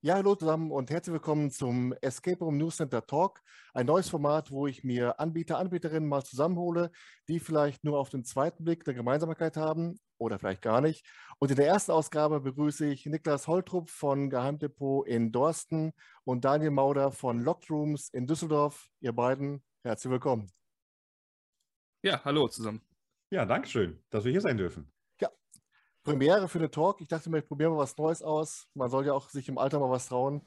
Ja, hallo zusammen und herzlich willkommen zum Escape Room News Center Talk. Ein neues Format, wo ich mir Anbieter, Anbieterinnen mal zusammenhole, die vielleicht nur auf den zweiten Blick eine Gemeinsamkeit haben oder vielleicht gar nicht. Und in der ersten Ausgabe begrüße ich Niklas Holtrup von Geheimdepot in Dorsten und Daniel Mauder von Locked Rooms in Düsseldorf. Ihr beiden, herzlich willkommen. Ja, hallo zusammen. Ja, danke schön, dass wir hier sein dürfen. Premiere für den Talk. Ich dachte mir, ich probiere mal was Neues aus. Man soll ja auch sich im Alter mal was trauen.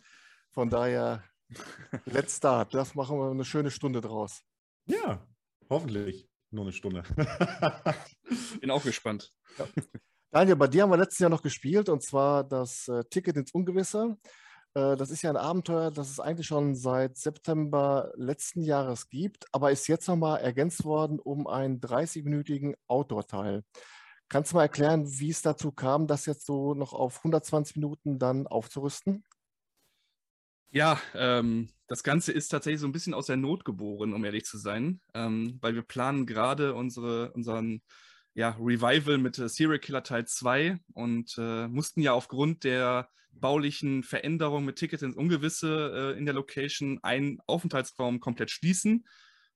Von daher, let's start. Das machen wir eine schöne Stunde draus. Ja, hoffentlich nur eine Stunde. Bin auch gespannt. Ja. Daniel, bei dir haben wir letztes Jahr noch gespielt und zwar das äh, Ticket ins Ungewisse. Äh, das ist ja ein Abenteuer, das es eigentlich schon seit September letzten Jahres gibt, aber ist jetzt nochmal ergänzt worden um einen 30-minütigen Outdoor-Teil. Kannst du mal erklären, wie es dazu kam, das jetzt so noch auf 120 Minuten dann aufzurüsten? Ja, ähm, das Ganze ist tatsächlich so ein bisschen aus der Not geboren, um ehrlich zu sein, ähm, weil wir planen gerade unsere, unseren ja, Revival mit äh, Serial Killer Teil 2 und äh, mussten ja aufgrund der baulichen Veränderung mit Ticket ins Ungewisse äh, in der Location einen Aufenthaltsraum komplett schließen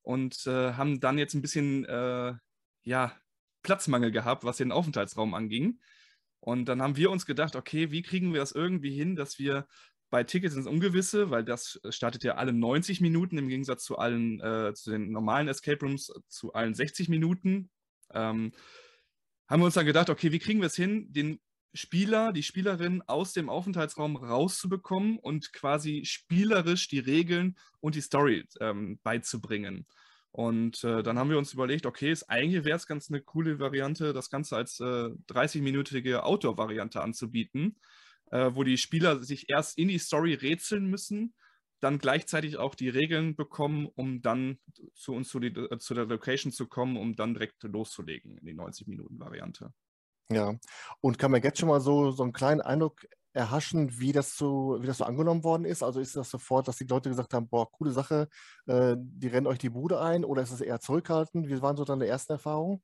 und äh, haben dann jetzt ein bisschen äh, ja, Platzmangel gehabt, was den Aufenthaltsraum anging. Und dann haben wir uns gedacht, okay, wie kriegen wir das irgendwie hin, dass wir bei Tickets ins Ungewisse, weil das startet ja alle 90 Minuten im Gegensatz zu allen, äh, zu den normalen Escape Rooms, zu allen 60 Minuten, ähm, haben wir uns dann gedacht, okay, wie kriegen wir es hin, den Spieler, die Spielerin aus dem Aufenthaltsraum rauszubekommen und quasi spielerisch die Regeln und die Story ähm, beizubringen. Und äh, dann haben wir uns überlegt, okay, ist, eigentlich wäre es ganz eine coole Variante, das Ganze als äh, 30-minütige Outdoor-Variante anzubieten, äh, wo die Spieler sich erst in die Story rätseln müssen, dann gleichzeitig auch die Regeln bekommen, um dann zu uns zu, die, äh, zu der Location zu kommen, um dann direkt loszulegen in die 90-Minuten-Variante. Ja, und kann man jetzt schon mal so, so einen kleinen Eindruck erhaschen, wie das, so, wie das so angenommen worden ist? Also ist das sofort, dass die Leute gesagt haben, boah, coole Sache, äh, die rennen euch die Bude ein oder ist es eher zurückhaltend? Wie waren so deine ersten Erfahrungen?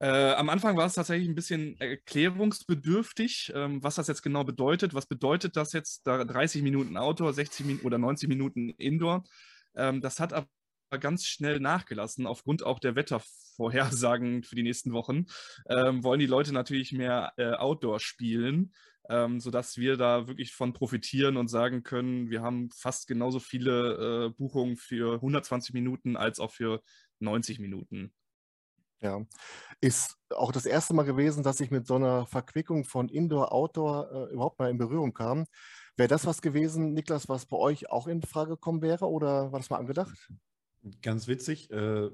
Äh, am Anfang war es tatsächlich ein bisschen erklärungsbedürftig, ähm, was das jetzt genau bedeutet. Was bedeutet das jetzt, da 30 Minuten Outdoor, 60 Min oder 90 Minuten Indoor? Ähm, das hat aber ganz schnell nachgelassen, aufgrund auch der Wettervorhersagen für die nächsten Wochen. Ähm, wollen die Leute natürlich mehr äh, Outdoor spielen ähm, sodass wir da wirklich von profitieren und sagen können, wir haben fast genauso viele äh, Buchungen für 120 Minuten als auch für 90 Minuten. Ja, ist auch das erste Mal gewesen, dass ich mit so einer Verquickung von Indoor, Outdoor äh, überhaupt mal in Berührung kam. Wäre das was gewesen, Niklas, was bei euch auch in Frage gekommen wäre oder war das mal angedacht? Ganz witzig. Äh,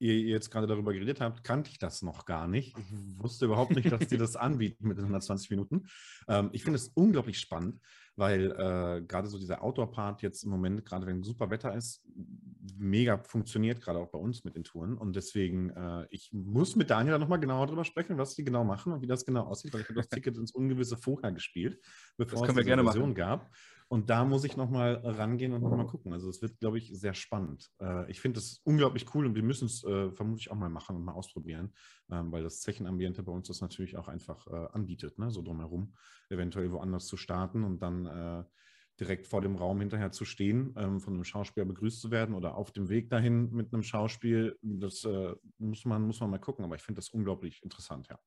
ihr jetzt gerade darüber geredet habt, kannte ich das noch gar nicht. Ich wusste überhaupt nicht, dass die das anbieten mit den 120 Minuten. Ähm, ich finde es unglaublich spannend, weil äh, gerade so dieser Outdoor-Part jetzt im Moment, gerade wenn super Wetter ist, mega funktioniert, gerade auch bei uns mit den Touren. Und deswegen, äh, ich muss mit Daniel nochmal genauer darüber sprechen, was die genau machen und wie das genau aussieht, weil ich habe das Ticket ins Ungewisse vorher gespielt, bevor es eine Version gab. Und da muss ich nochmal rangehen und nochmal gucken. Also es wird, glaube ich, sehr spannend. Äh, ich finde es unglaublich cool und wir müssen es äh, vermutlich auch mal machen und mal ausprobieren, ähm, weil das Zechenambiente bei uns das natürlich auch einfach äh, anbietet, ne? so drumherum, eventuell woanders zu starten und dann äh, direkt vor dem Raum hinterher zu stehen, ähm, von einem Schauspieler begrüßt zu werden oder auf dem Weg dahin mit einem Schauspiel. Das äh, muss, man, muss man mal gucken, aber ich finde das unglaublich interessant, ja.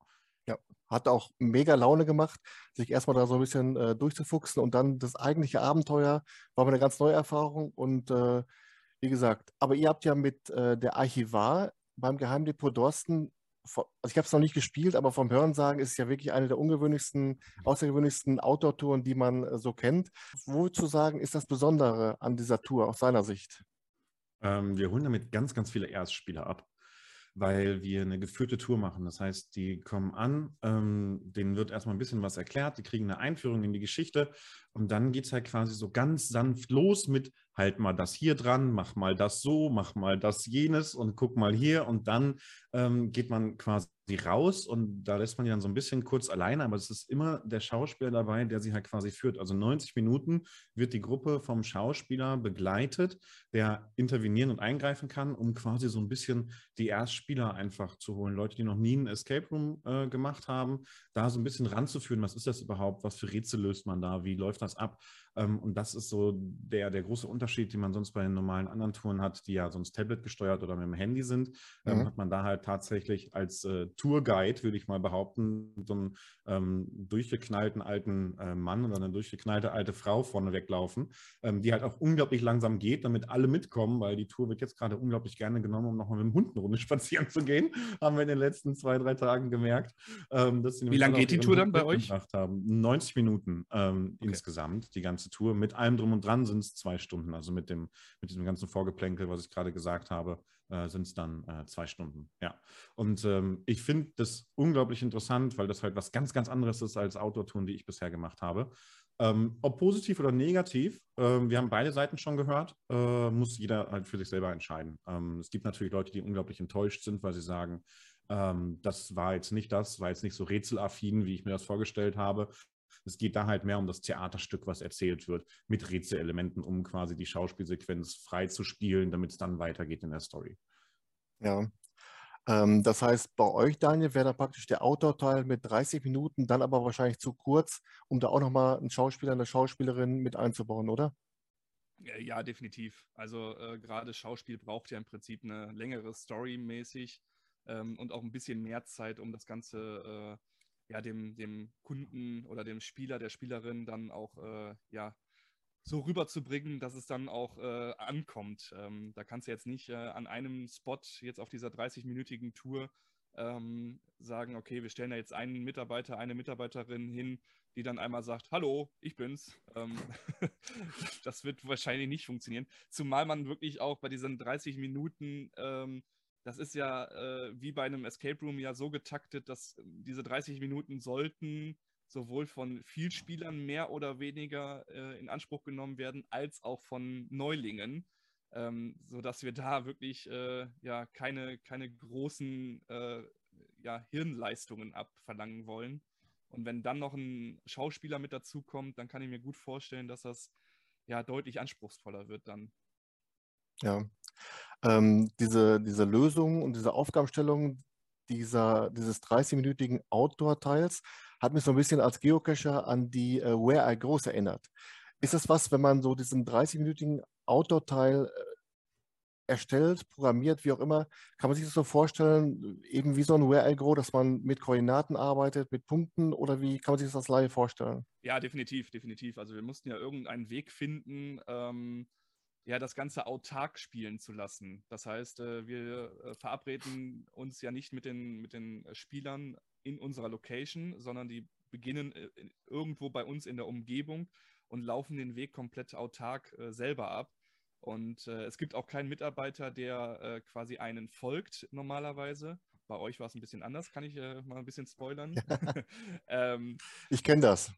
Ja, hat auch mega Laune gemacht, sich erstmal da so ein bisschen äh, durchzufuchsen und dann das eigentliche Abenteuer war eine ganz neue Erfahrung und äh, wie gesagt, aber ihr habt ja mit äh, der Archivar beim Geheimdepot Dorsten, also ich habe es noch nicht gespielt, aber vom Hörensagen ist es ja wirklich eine der ungewöhnlichsten, außergewöhnlichsten Outdoor-Touren, die man äh, so kennt. Wo zu sagen ist das Besondere an dieser Tour aus seiner Sicht? Ähm, wir holen damit ganz, ganz viele Erstspieler ab weil wir eine geführte Tour machen. Das heißt, die kommen an, ähm, denen wird erstmal ein bisschen was erklärt, die kriegen eine Einführung in die Geschichte und dann geht es halt quasi so ganz sanft los mit halt mal das hier dran, mach mal das so, mach mal das jenes und guck mal hier. Und dann ähm, geht man quasi raus und da lässt man die dann so ein bisschen kurz alleine, aber es ist immer der Schauspieler dabei, der sie halt quasi führt. Also 90 Minuten wird die Gruppe vom Schauspieler begleitet, der intervenieren und eingreifen kann, um quasi so ein bisschen die Erstspieler einfach zu holen. Leute, die noch nie einen Escape Room äh, gemacht haben, da so ein bisschen ranzuführen, was ist das überhaupt, was für Rätsel löst man da, wie läuft das ab? Ähm, und das ist so der, der große Unterschied, den man sonst bei den normalen anderen Touren hat, die ja sonst Tablet gesteuert oder mit dem Handy sind. Ähm, mhm. Hat man da halt tatsächlich als äh, Tourguide, würde ich mal behaupten, so einen ähm, durchgeknallten alten äh, Mann oder eine durchgeknallte alte Frau vorne weglaufen, ähm, die halt auch unglaublich langsam geht, damit alle mitkommen, weil die Tour wird jetzt gerade unglaublich gerne genommen, um nochmal mit dem Hund eine Runde spazieren zu gehen. Haben wir in den letzten zwei, drei Tagen gemerkt. Ähm, Wie lange geht die Tour dann bei euch? Haben. 90 Minuten ähm, okay. insgesamt, die ganze Tour. Mit allem drum und dran sind es zwei Stunden. Also mit, dem, mit diesem ganzen Vorgeplänkel, was ich gerade gesagt habe, äh, sind es dann äh, zwei Stunden. Ja. Und ähm, ich finde das unglaublich interessant, weil das halt was ganz, ganz anderes ist als Outdoor-Touren, die ich bisher gemacht habe. Ähm, ob positiv oder negativ, ähm, wir haben beide Seiten schon gehört, äh, muss jeder halt für sich selber entscheiden. Ähm, es gibt natürlich Leute, die unglaublich enttäuscht sind, weil sie sagen, ähm, das war jetzt nicht das, war jetzt nicht so rätselaffin, wie ich mir das vorgestellt habe. Es geht da halt mehr um das Theaterstück, was erzählt wird, mit Rätselelementen, um quasi die Schauspielsequenz frei zu spielen, damit es dann weitergeht in der Story. Ja. Ähm, das heißt, bei euch, Daniel, wäre da praktisch der Outdoor-Teil mit 30 Minuten, dann aber wahrscheinlich zu kurz, um da auch nochmal einen Schauspieler, eine Schauspielerin mit einzubauen, oder? Ja, definitiv. Also äh, gerade Schauspiel braucht ja im Prinzip eine längere Story mäßig ähm, und auch ein bisschen mehr Zeit, um das Ganze äh, ja, dem, dem Kunden oder dem Spieler, der Spielerin dann auch äh, ja, so rüberzubringen, dass es dann auch äh, ankommt. Ähm, da kannst du jetzt nicht äh, an einem Spot jetzt auf dieser 30-minütigen Tour ähm, sagen, okay, wir stellen da jetzt einen Mitarbeiter, eine Mitarbeiterin hin, die dann einmal sagt, hallo, ich bin's. Ähm, das wird wahrscheinlich nicht funktionieren. Zumal man wirklich auch bei diesen 30 Minuten ähm, das ist ja äh, wie bei einem Escape Room ja so getaktet, dass diese 30 Minuten sollten sowohl von Vielspielern mehr oder weniger äh, in Anspruch genommen werden, als auch von Neulingen, ähm, sodass wir da wirklich äh, ja keine, keine großen äh, ja, Hirnleistungen abverlangen wollen. Und wenn dann noch ein Schauspieler mit dazukommt, dann kann ich mir gut vorstellen, dass das ja deutlich anspruchsvoller wird dann. Ja, ähm, diese, diese Lösung und diese Aufgabenstellung dieser, dieses 30-minütigen Outdoor-Teils hat mich so ein bisschen als Geocacher an die äh, Where I Goes erinnert. Ist das was, wenn man so diesen 30-minütigen Outdoor-Teil äh, erstellt, programmiert, wie auch immer, kann man sich das so vorstellen, eben wie so ein Where I Go, dass man mit Koordinaten arbeitet, mit Punkten oder wie kann man sich das als Laie vorstellen? Ja, definitiv, definitiv. Also wir mussten ja irgendeinen Weg finden, ähm, ja, das Ganze autark spielen zu lassen. Das heißt, äh, wir äh, verabreden uns ja nicht mit den, mit den Spielern in unserer Location, sondern die beginnen äh, irgendwo bei uns in der Umgebung und laufen den Weg komplett autark selber ab. Und es gibt auch keinen Mitarbeiter, der quasi einen folgt normalerweise. Bei euch war es ein bisschen anders, kann ich mal ein bisschen spoilern. ähm, ich kenne das.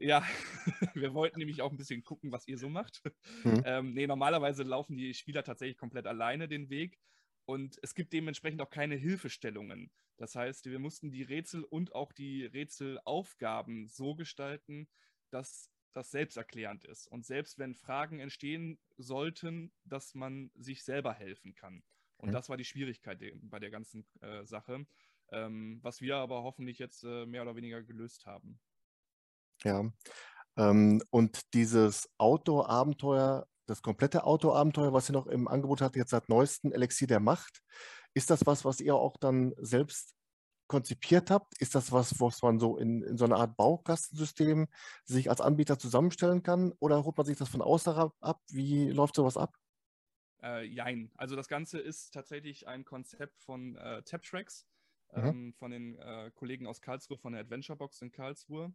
Ja, wir wollten nämlich auch ein bisschen gucken, was ihr so macht. Mhm. Ähm, nee, normalerweise laufen die Spieler tatsächlich komplett alleine den Weg und es gibt dementsprechend auch keine Hilfestellungen. Das heißt, wir mussten die Rätsel und auch die Rätselaufgaben so gestalten, dass das selbsterklärend ist. Und selbst wenn Fragen entstehen sollten, dass man sich selber helfen kann. Und mhm. das war die Schwierigkeit bei der ganzen äh, Sache, ähm, was wir aber hoffentlich jetzt äh, mehr oder weniger gelöst haben. Ja. Ähm, und dieses Outdoor-Abenteuer, das komplette Outdoor-Abenteuer, was ihr noch im Angebot habt, jetzt seit neuestem Elixier der Macht, ist das was, was ihr auch dann selbst konzipiert habt? Ist das was, was man so in, in so einer Art Baukastensystem sich als Anbieter zusammenstellen kann? Oder holt man sich das von außen ab? Wie läuft sowas ab? Äh, jein. Also das Ganze ist tatsächlich ein Konzept von äh, TapTracks, mhm. ähm, von den äh, Kollegen aus Karlsruhe, von der Adventure Box in Karlsruhe.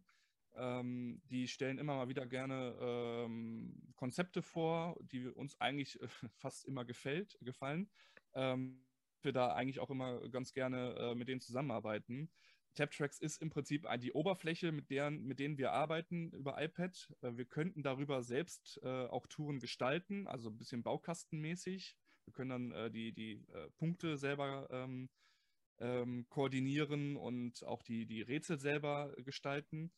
Ähm, die stellen immer mal wieder gerne ähm, Konzepte vor, die uns eigentlich äh, fast immer gefällt, gefallen. Ähm, wir da eigentlich auch immer ganz gerne äh, mit denen zusammenarbeiten. TapTracks ist im Prinzip die Oberfläche, mit, deren, mit denen wir arbeiten über iPad. Äh, wir könnten darüber selbst äh, auch Touren gestalten, also ein bisschen baukastenmäßig. Wir können dann äh, die, die äh, Punkte selber ähm, ähm, koordinieren und auch die, die Rätsel selber gestalten.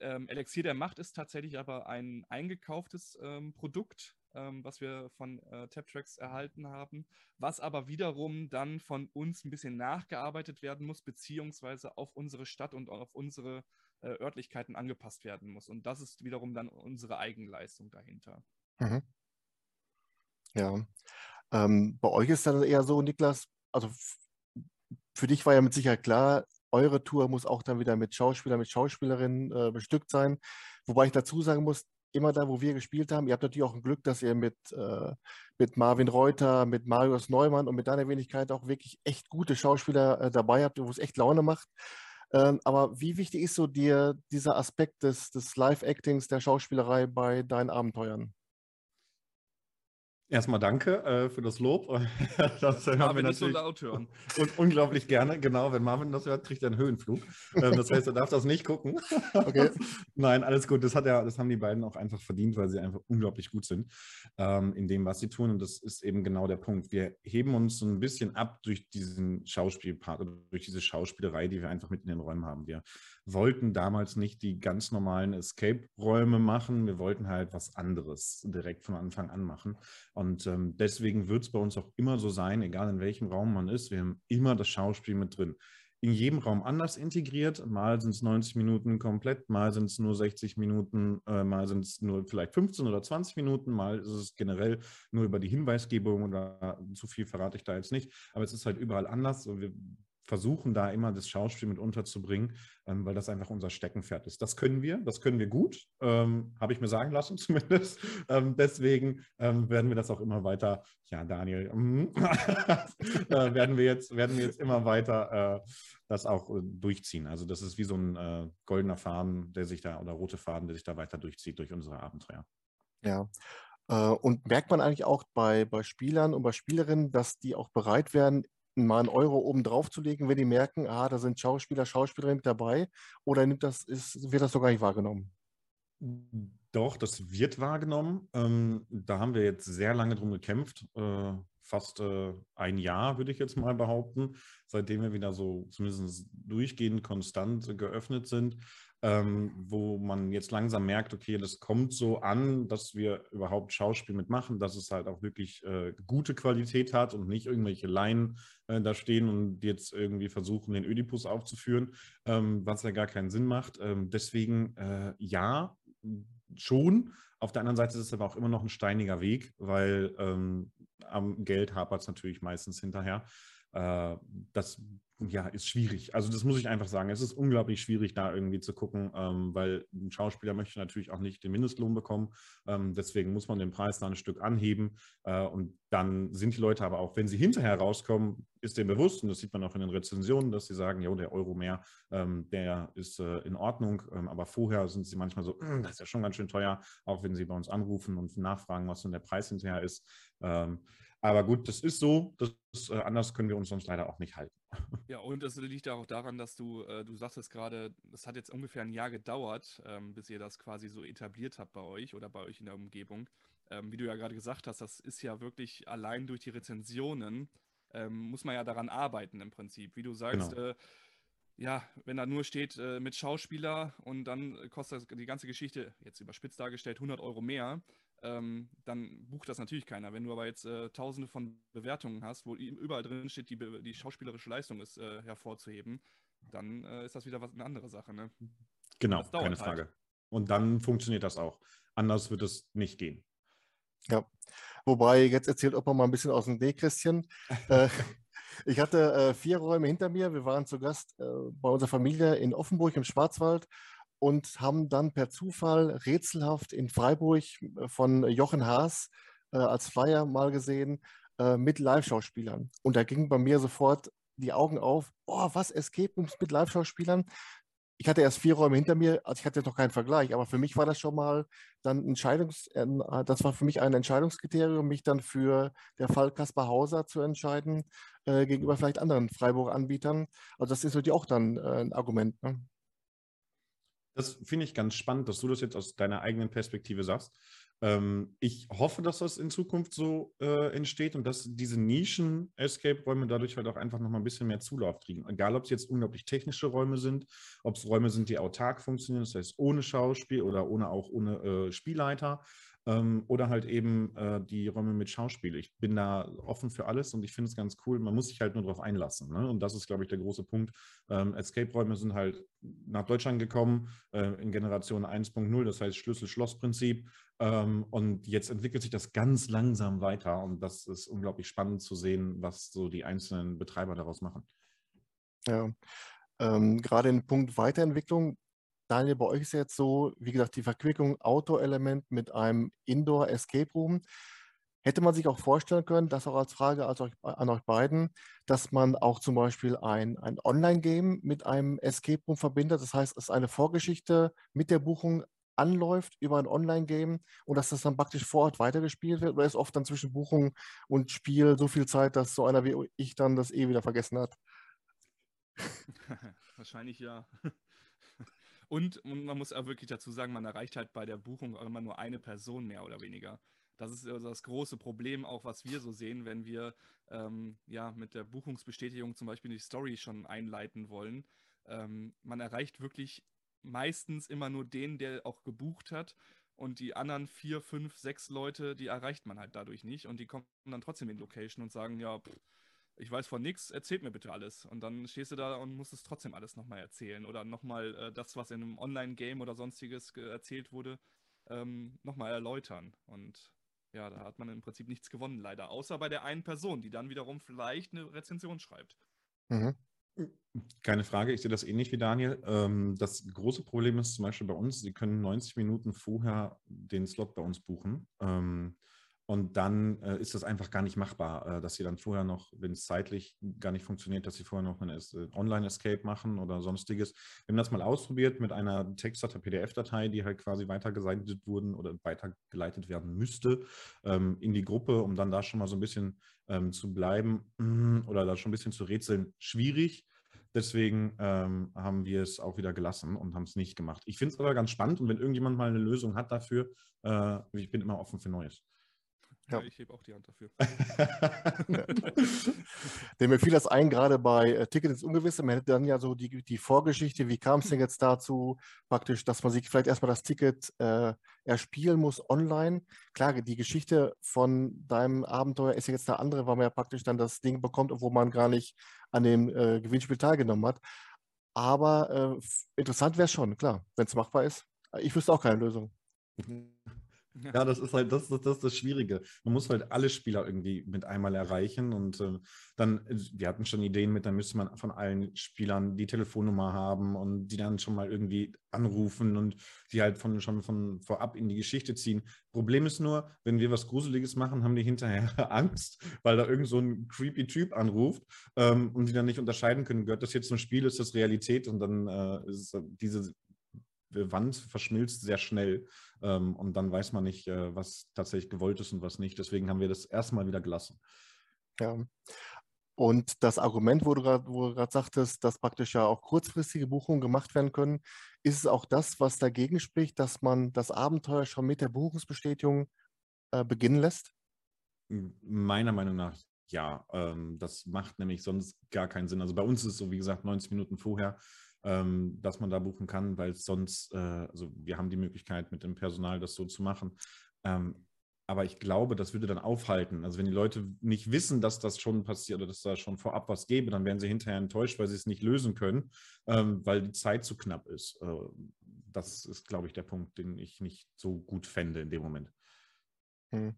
Ähm, Elixier der Macht ist tatsächlich aber ein eingekauftes ähm, Produkt, ähm, was wir von äh, TapTracks erhalten haben, was aber wiederum dann von uns ein bisschen nachgearbeitet werden muss, beziehungsweise auf unsere Stadt und auf unsere äh, Örtlichkeiten angepasst werden muss. Und das ist wiederum dann unsere Eigenleistung dahinter. Mhm. Ja. Ähm, bei euch ist dann eher so, Niklas, also für dich war ja mit Sicherheit klar, eure Tour muss auch dann wieder mit Schauspielern, mit Schauspielerinnen äh, bestückt sein. Wobei ich dazu sagen muss, immer da, wo wir gespielt haben, ihr habt natürlich auch ein Glück, dass ihr mit, äh, mit Marvin Reuter, mit Marius Neumann und mit deiner Wenigkeit auch wirklich echt gute Schauspieler äh, dabei habt, wo es echt Laune macht. Ähm, aber wie wichtig ist so dir dieser Aspekt des, des Live-Actings, der Schauspielerei bei deinen Abenteuern? Erstmal danke äh, für das Lob. das hören Marvin wir nicht so laut hören. Und unglaublich gerne. Genau, wenn Marvin das hört, kriegt er einen Höhenflug. Ähm, das heißt, er darf das nicht gucken. Okay. Nein, alles gut. Das, hat ja, das haben die beiden auch einfach verdient, weil sie einfach unglaublich gut sind ähm, in dem, was sie tun. Und das ist eben genau der Punkt. Wir heben uns so ein bisschen ab durch diesen Schauspielpart oder durch diese Schauspielerei, die wir einfach mit in den Räumen haben. Wir wollten damals nicht die ganz normalen Escape-Räume machen. Wir wollten halt was anderes direkt von Anfang an machen. Und ähm, deswegen wird es bei uns auch immer so sein, egal in welchem Raum man ist, wir haben immer das Schauspiel mit drin. In jedem Raum anders integriert. Mal sind es 90 Minuten komplett, mal sind es nur 60 Minuten, äh, mal sind es nur vielleicht 15 oder 20 Minuten, mal ist es generell nur über die Hinweisgebung oder zu viel verrate ich da jetzt nicht. Aber es ist halt überall anders. Und wir versuchen da immer das Schauspiel mit unterzubringen, ähm, weil das einfach unser Steckenpferd ist. Das können wir, das können wir gut, ähm, habe ich mir sagen lassen zumindest. Ähm, deswegen ähm, werden wir das auch immer weiter, ja Daniel, äh, werden, wir jetzt, werden wir jetzt immer weiter äh, das auch äh, durchziehen. Also das ist wie so ein äh, goldener Faden, der sich da, oder rote Faden, der sich da weiter durchzieht durch unsere Abenteuer. Ja, äh, und merkt man eigentlich auch bei, bei Spielern und bei Spielerinnen, dass die auch bereit werden, mal einen Euro oben drauf zu legen, wenn die merken, ah, da sind Schauspieler, Schauspielerinnen mit dabei? Oder nimmt das, ist, wird das so gar nicht wahrgenommen? Doch, das wird wahrgenommen. Ähm, da haben wir jetzt sehr lange drum gekämpft. Äh, fast äh, ein Jahr, würde ich jetzt mal behaupten, seitdem wir wieder so zumindest durchgehend konstant geöffnet sind ähm, wo man jetzt langsam merkt, okay, das kommt so an, dass wir überhaupt Schauspiel mitmachen, dass es halt auch wirklich äh, gute Qualität hat und nicht irgendwelche Laien äh, da stehen und jetzt irgendwie versuchen, den Ödipus aufzuführen, ähm, was ja gar keinen Sinn macht. Ähm, deswegen äh, ja, schon. Auf der anderen Seite ist es aber auch immer noch ein steiniger Weg, weil ähm, am Geld hapert es natürlich meistens hinterher. Äh, das ja, ist schwierig. Also das muss ich einfach sagen. Es ist unglaublich schwierig, da irgendwie zu gucken, ähm, weil ein Schauspieler möchte natürlich auch nicht den Mindestlohn bekommen. Ähm, deswegen muss man den Preis da ein Stück anheben. Äh, und dann sind die Leute aber auch, wenn sie hinterher rauskommen, ist dem bewusst, und das sieht man auch in den Rezensionen, dass sie sagen, ja, der Euro mehr, ähm, der ist äh, in Ordnung. Ähm, aber vorher sind sie manchmal so, das ist ja schon ganz schön teuer, auch wenn sie bei uns anrufen und nachfragen, was denn der Preis hinterher ist. Aber gut, das ist so. Das, äh, anders können wir uns sonst leider auch nicht halten. Ja, und es liegt auch daran, dass du, äh, du sagtest gerade, das hat jetzt ungefähr ein Jahr gedauert, ähm, bis ihr das quasi so etabliert habt bei euch oder bei euch in der Umgebung. Ähm, wie du ja gerade gesagt hast, das ist ja wirklich allein durch die Rezensionen, ähm, muss man ja daran arbeiten im Prinzip. Wie du sagst, genau. äh, ja, wenn da nur steht äh, mit Schauspieler und dann kostet die ganze Geschichte, jetzt überspitzt dargestellt, 100 Euro mehr, ähm, dann bucht das natürlich keiner. Wenn du aber jetzt äh, tausende von Bewertungen hast, wo überall drin steht, die, die schauspielerische Leistung ist äh, hervorzuheben, dann äh, ist das wieder was, eine andere Sache. Ne? Genau, keine halt. Frage. Und dann funktioniert das auch. Anders wird es nicht gehen. Ja, wobei, jetzt erzählt Opa mal ein bisschen aus dem Nähkästchen. Äh, ich hatte äh, vier Räume hinter mir. Wir waren zu Gast äh, bei unserer Familie in Offenburg im Schwarzwald und haben dann per Zufall rätselhaft in Freiburg äh, von Jochen Haas äh, als Flyer mal gesehen äh, mit Live-Schauspielern. Und da gingen bei mir sofort die Augen auf, oh, was, Escape Rooms mit Live-Schauspielern? ich hatte erst vier Räume hinter mir, also ich hatte noch keinen Vergleich, aber für mich war das schon mal dann Entscheidungs, äh, das war für mich ein Entscheidungskriterium, mich dann für der Fall Kaspar Hauser zu entscheiden, äh, gegenüber vielleicht anderen Freiburger Anbietern. Also das ist natürlich auch dann äh, ein Argument. Ne? Das finde ich ganz spannend, dass du das jetzt aus deiner eigenen Perspektive sagst. Ähm, ich hoffe, dass das in Zukunft so äh, entsteht und dass diese Nischen-Escape-Räume dadurch halt auch einfach nochmal ein bisschen mehr Zulauf kriegen. Egal, ob es jetzt unglaublich technische Räume sind, ob es Räume sind, die autark funktionieren, das heißt ohne Schauspiel oder ohne auch ohne äh, Spielleiter ähm, oder halt eben äh, die Räume mit Schauspiel. Ich bin da offen für alles und ich finde es ganz cool. Man muss sich halt nur darauf einlassen. Ne? Und das ist, glaube ich, der große Punkt. Ähm, Escape-Räume sind halt nach Deutschland gekommen äh, in Generation 1.0, das heißt Schlüssel-Schloss-Prinzip. Ähm, und jetzt entwickelt sich das ganz langsam weiter und das ist unglaublich spannend zu sehen, was so die einzelnen Betreiber daraus machen. Ja, ähm, gerade im Punkt Weiterentwicklung, Daniel, bei euch ist jetzt so, wie gesagt, die Verquickung Auto-Element mit einem Indoor-Escape Room. Hätte man sich auch vorstellen können, das auch als Frage an euch beiden, dass man auch zum Beispiel ein, ein Online-Game mit einem Escape Room verbindet. Das heißt, ist eine Vorgeschichte mit der Buchung anläuft über ein Online-Game und dass das dann praktisch vor Ort weitergespielt wird? Oder ist oft dann zwischen Buchung und Spiel so viel Zeit, dass so einer wie ich dann das eh wieder vergessen hat? Wahrscheinlich ja. Und man muss auch wirklich dazu sagen, man erreicht halt bei der Buchung auch immer nur eine Person mehr oder weniger. Das ist also das große Problem, auch was wir so sehen, wenn wir ähm, ja mit der Buchungsbestätigung zum Beispiel die Story schon einleiten wollen. Ähm, man erreicht wirklich meistens immer nur den, der auch gebucht hat. Und die anderen vier, fünf, sechs Leute, die erreicht man halt dadurch nicht. Und die kommen dann trotzdem in Location und sagen, ja, pff, ich weiß von nichts, erzählt mir bitte alles. Und dann stehst du da und musst es trotzdem alles nochmal erzählen. Oder nochmal äh, das, was in einem Online-Game oder sonstiges erzählt wurde, ähm, nochmal erläutern. Und ja, da hat man im Prinzip nichts gewonnen, leider. Außer bei der einen Person, die dann wiederum vielleicht eine Rezension schreibt. Mhm. Keine Frage, ich sehe das ähnlich wie Daniel. Ähm, das große Problem ist zum Beispiel bei uns, Sie können 90 Minuten vorher den Slot bei uns buchen. Und dann äh, ist das einfach gar nicht machbar, äh, dass sie dann vorher noch, wenn es zeitlich gar nicht funktioniert, dass sie vorher noch eine äh, Online-Escape machen oder sonstiges. Wir haben das mal ausprobiert mit einer Textdatei, PDF-Datei, die halt quasi weitergeleitet wurden oder weitergeleitet werden müsste ähm, in die Gruppe, um dann da schon mal so ein bisschen ähm, zu bleiben mm, oder da schon ein bisschen zu rätseln. Schwierig. Deswegen ähm, haben wir es auch wieder gelassen und haben es nicht gemacht. Ich finde es aber ganz spannend und wenn irgendjemand mal eine Lösung hat dafür, äh, ich bin immer offen für Neues. Ja, ja ich hebe auch die Hand dafür. Denn mir fiel das ein, gerade bei äh, Ticket ins Ungewisse. Man hätte dann ja so die, die Vorgeschichte, wie kam es denn jetzt dazu, praktisch, dass man sich vielleicht erstmal das Ticket äh, erspielen muss online. Klar, die Geschichte von deinem Abenteuer ist ja jetzt eine andere, weil man ja praktisch dann das Ding bekommt, obwohl man gar nicht an dem äh, Gewinnspiel teilgenommen hat. Aber äh, interessant wäre es schon, klar, wenn es machbar ist. Ich wüsste auch keine Lösung. Ja, das ist halt das, das, das, das Schwierige. Man muss halt alle Spieler irgendwie mit einmal erreichen und äh, dann, äh, wir hatten schon Ideen mit, dann müsste man von allen Spielern die Telefonnummer haben und die dann schon mal irgendwie anrufen und die halt von, schon von vorab in die Geschichte ziehen. Problem ist nur, wenn wir was Gruseliges machen, haben die hinterher Angst, weil da irgend so ein creepy Typ anruft ähm, und die dann nicht unterscheiden können, gehört das jetzt zum Spiel, ist das Realität und dann äh, ist diese Wand verschmilzt sehr schnell ähm, und dann weiß man nicht, äh, was tatsächlich gewollt ist und was nicht. Deswegen haben wir das erstmal wieder gelassen. Ja. Und das Argument, wo du gerade sagtest, dass praktisch ja auch kurzfristige Buchungen gemacht werden können, ist es auch das, was dagegen spricht, dass man das Abenteuer schon mit der Buchungsbestätigung äh, beginnen lässt? Meiner Meinung nach ja. Ähm, das macht nämlich sonst gar keinen Sinn. Also bei uns ist es so, wie gesagt, 90 Minuten vorher ähm, dass man da buchen kann, weil sonst, äh, also wir haben die Möglichkeit mit dem Personal das so zu machen. Ähm, aber ich glaube, das würde dann aufhalten. Also wenn die Leute nicht wissen, dass das schon passiert oder dass da schon vorab was gäbe, dann werden sie hinterher enttäuscht, weil sie es nicht lösen können, ähm, weil die Zeit zu knapp ist. Äh, das ist, glaube ich, der Punkt, den ich nicht so gut fände in dem Moment. Hm.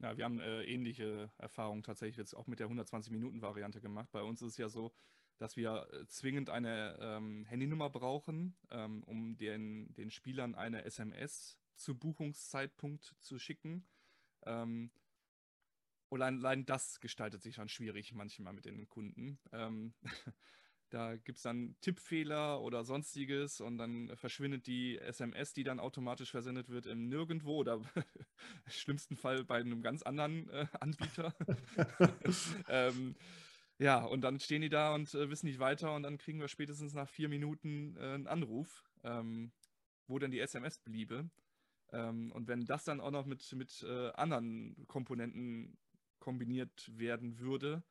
Ja, wir haben äh, ähnliche Erfahrungen tatsächlich jetzt auch mit der 120-Minuten-Variante gemacht. Bei uns ist es ja so, dass wir äh, zwingend eine ähm, Handynummer brauchen, ähm, um den, den Spielern eine SMS zu Buchungszeitpunkt zu schicken. Ähm, und allein das gestaltet sich dann schwierig manchmal mit den Kunden. Ähm, da gibt es dann Tippfehler oder sonstiges und dann verschwindet die SMS, die dann automatisch versendet wird, im Nirgendwo oder im schlimmsten Fall bei einem ganz anderen äh, Anbieter. ähm, ja, und dann stehen die da und äh, wissen nicht weiter und dann kriegen wir spätestens nach vier Minuten äh, einen Anruf, ähm, wo denn die SMS bliebe. Ähm, und wenn das dann auch noch mit, mit äh, anderen Komponenten kombiniert werden würde,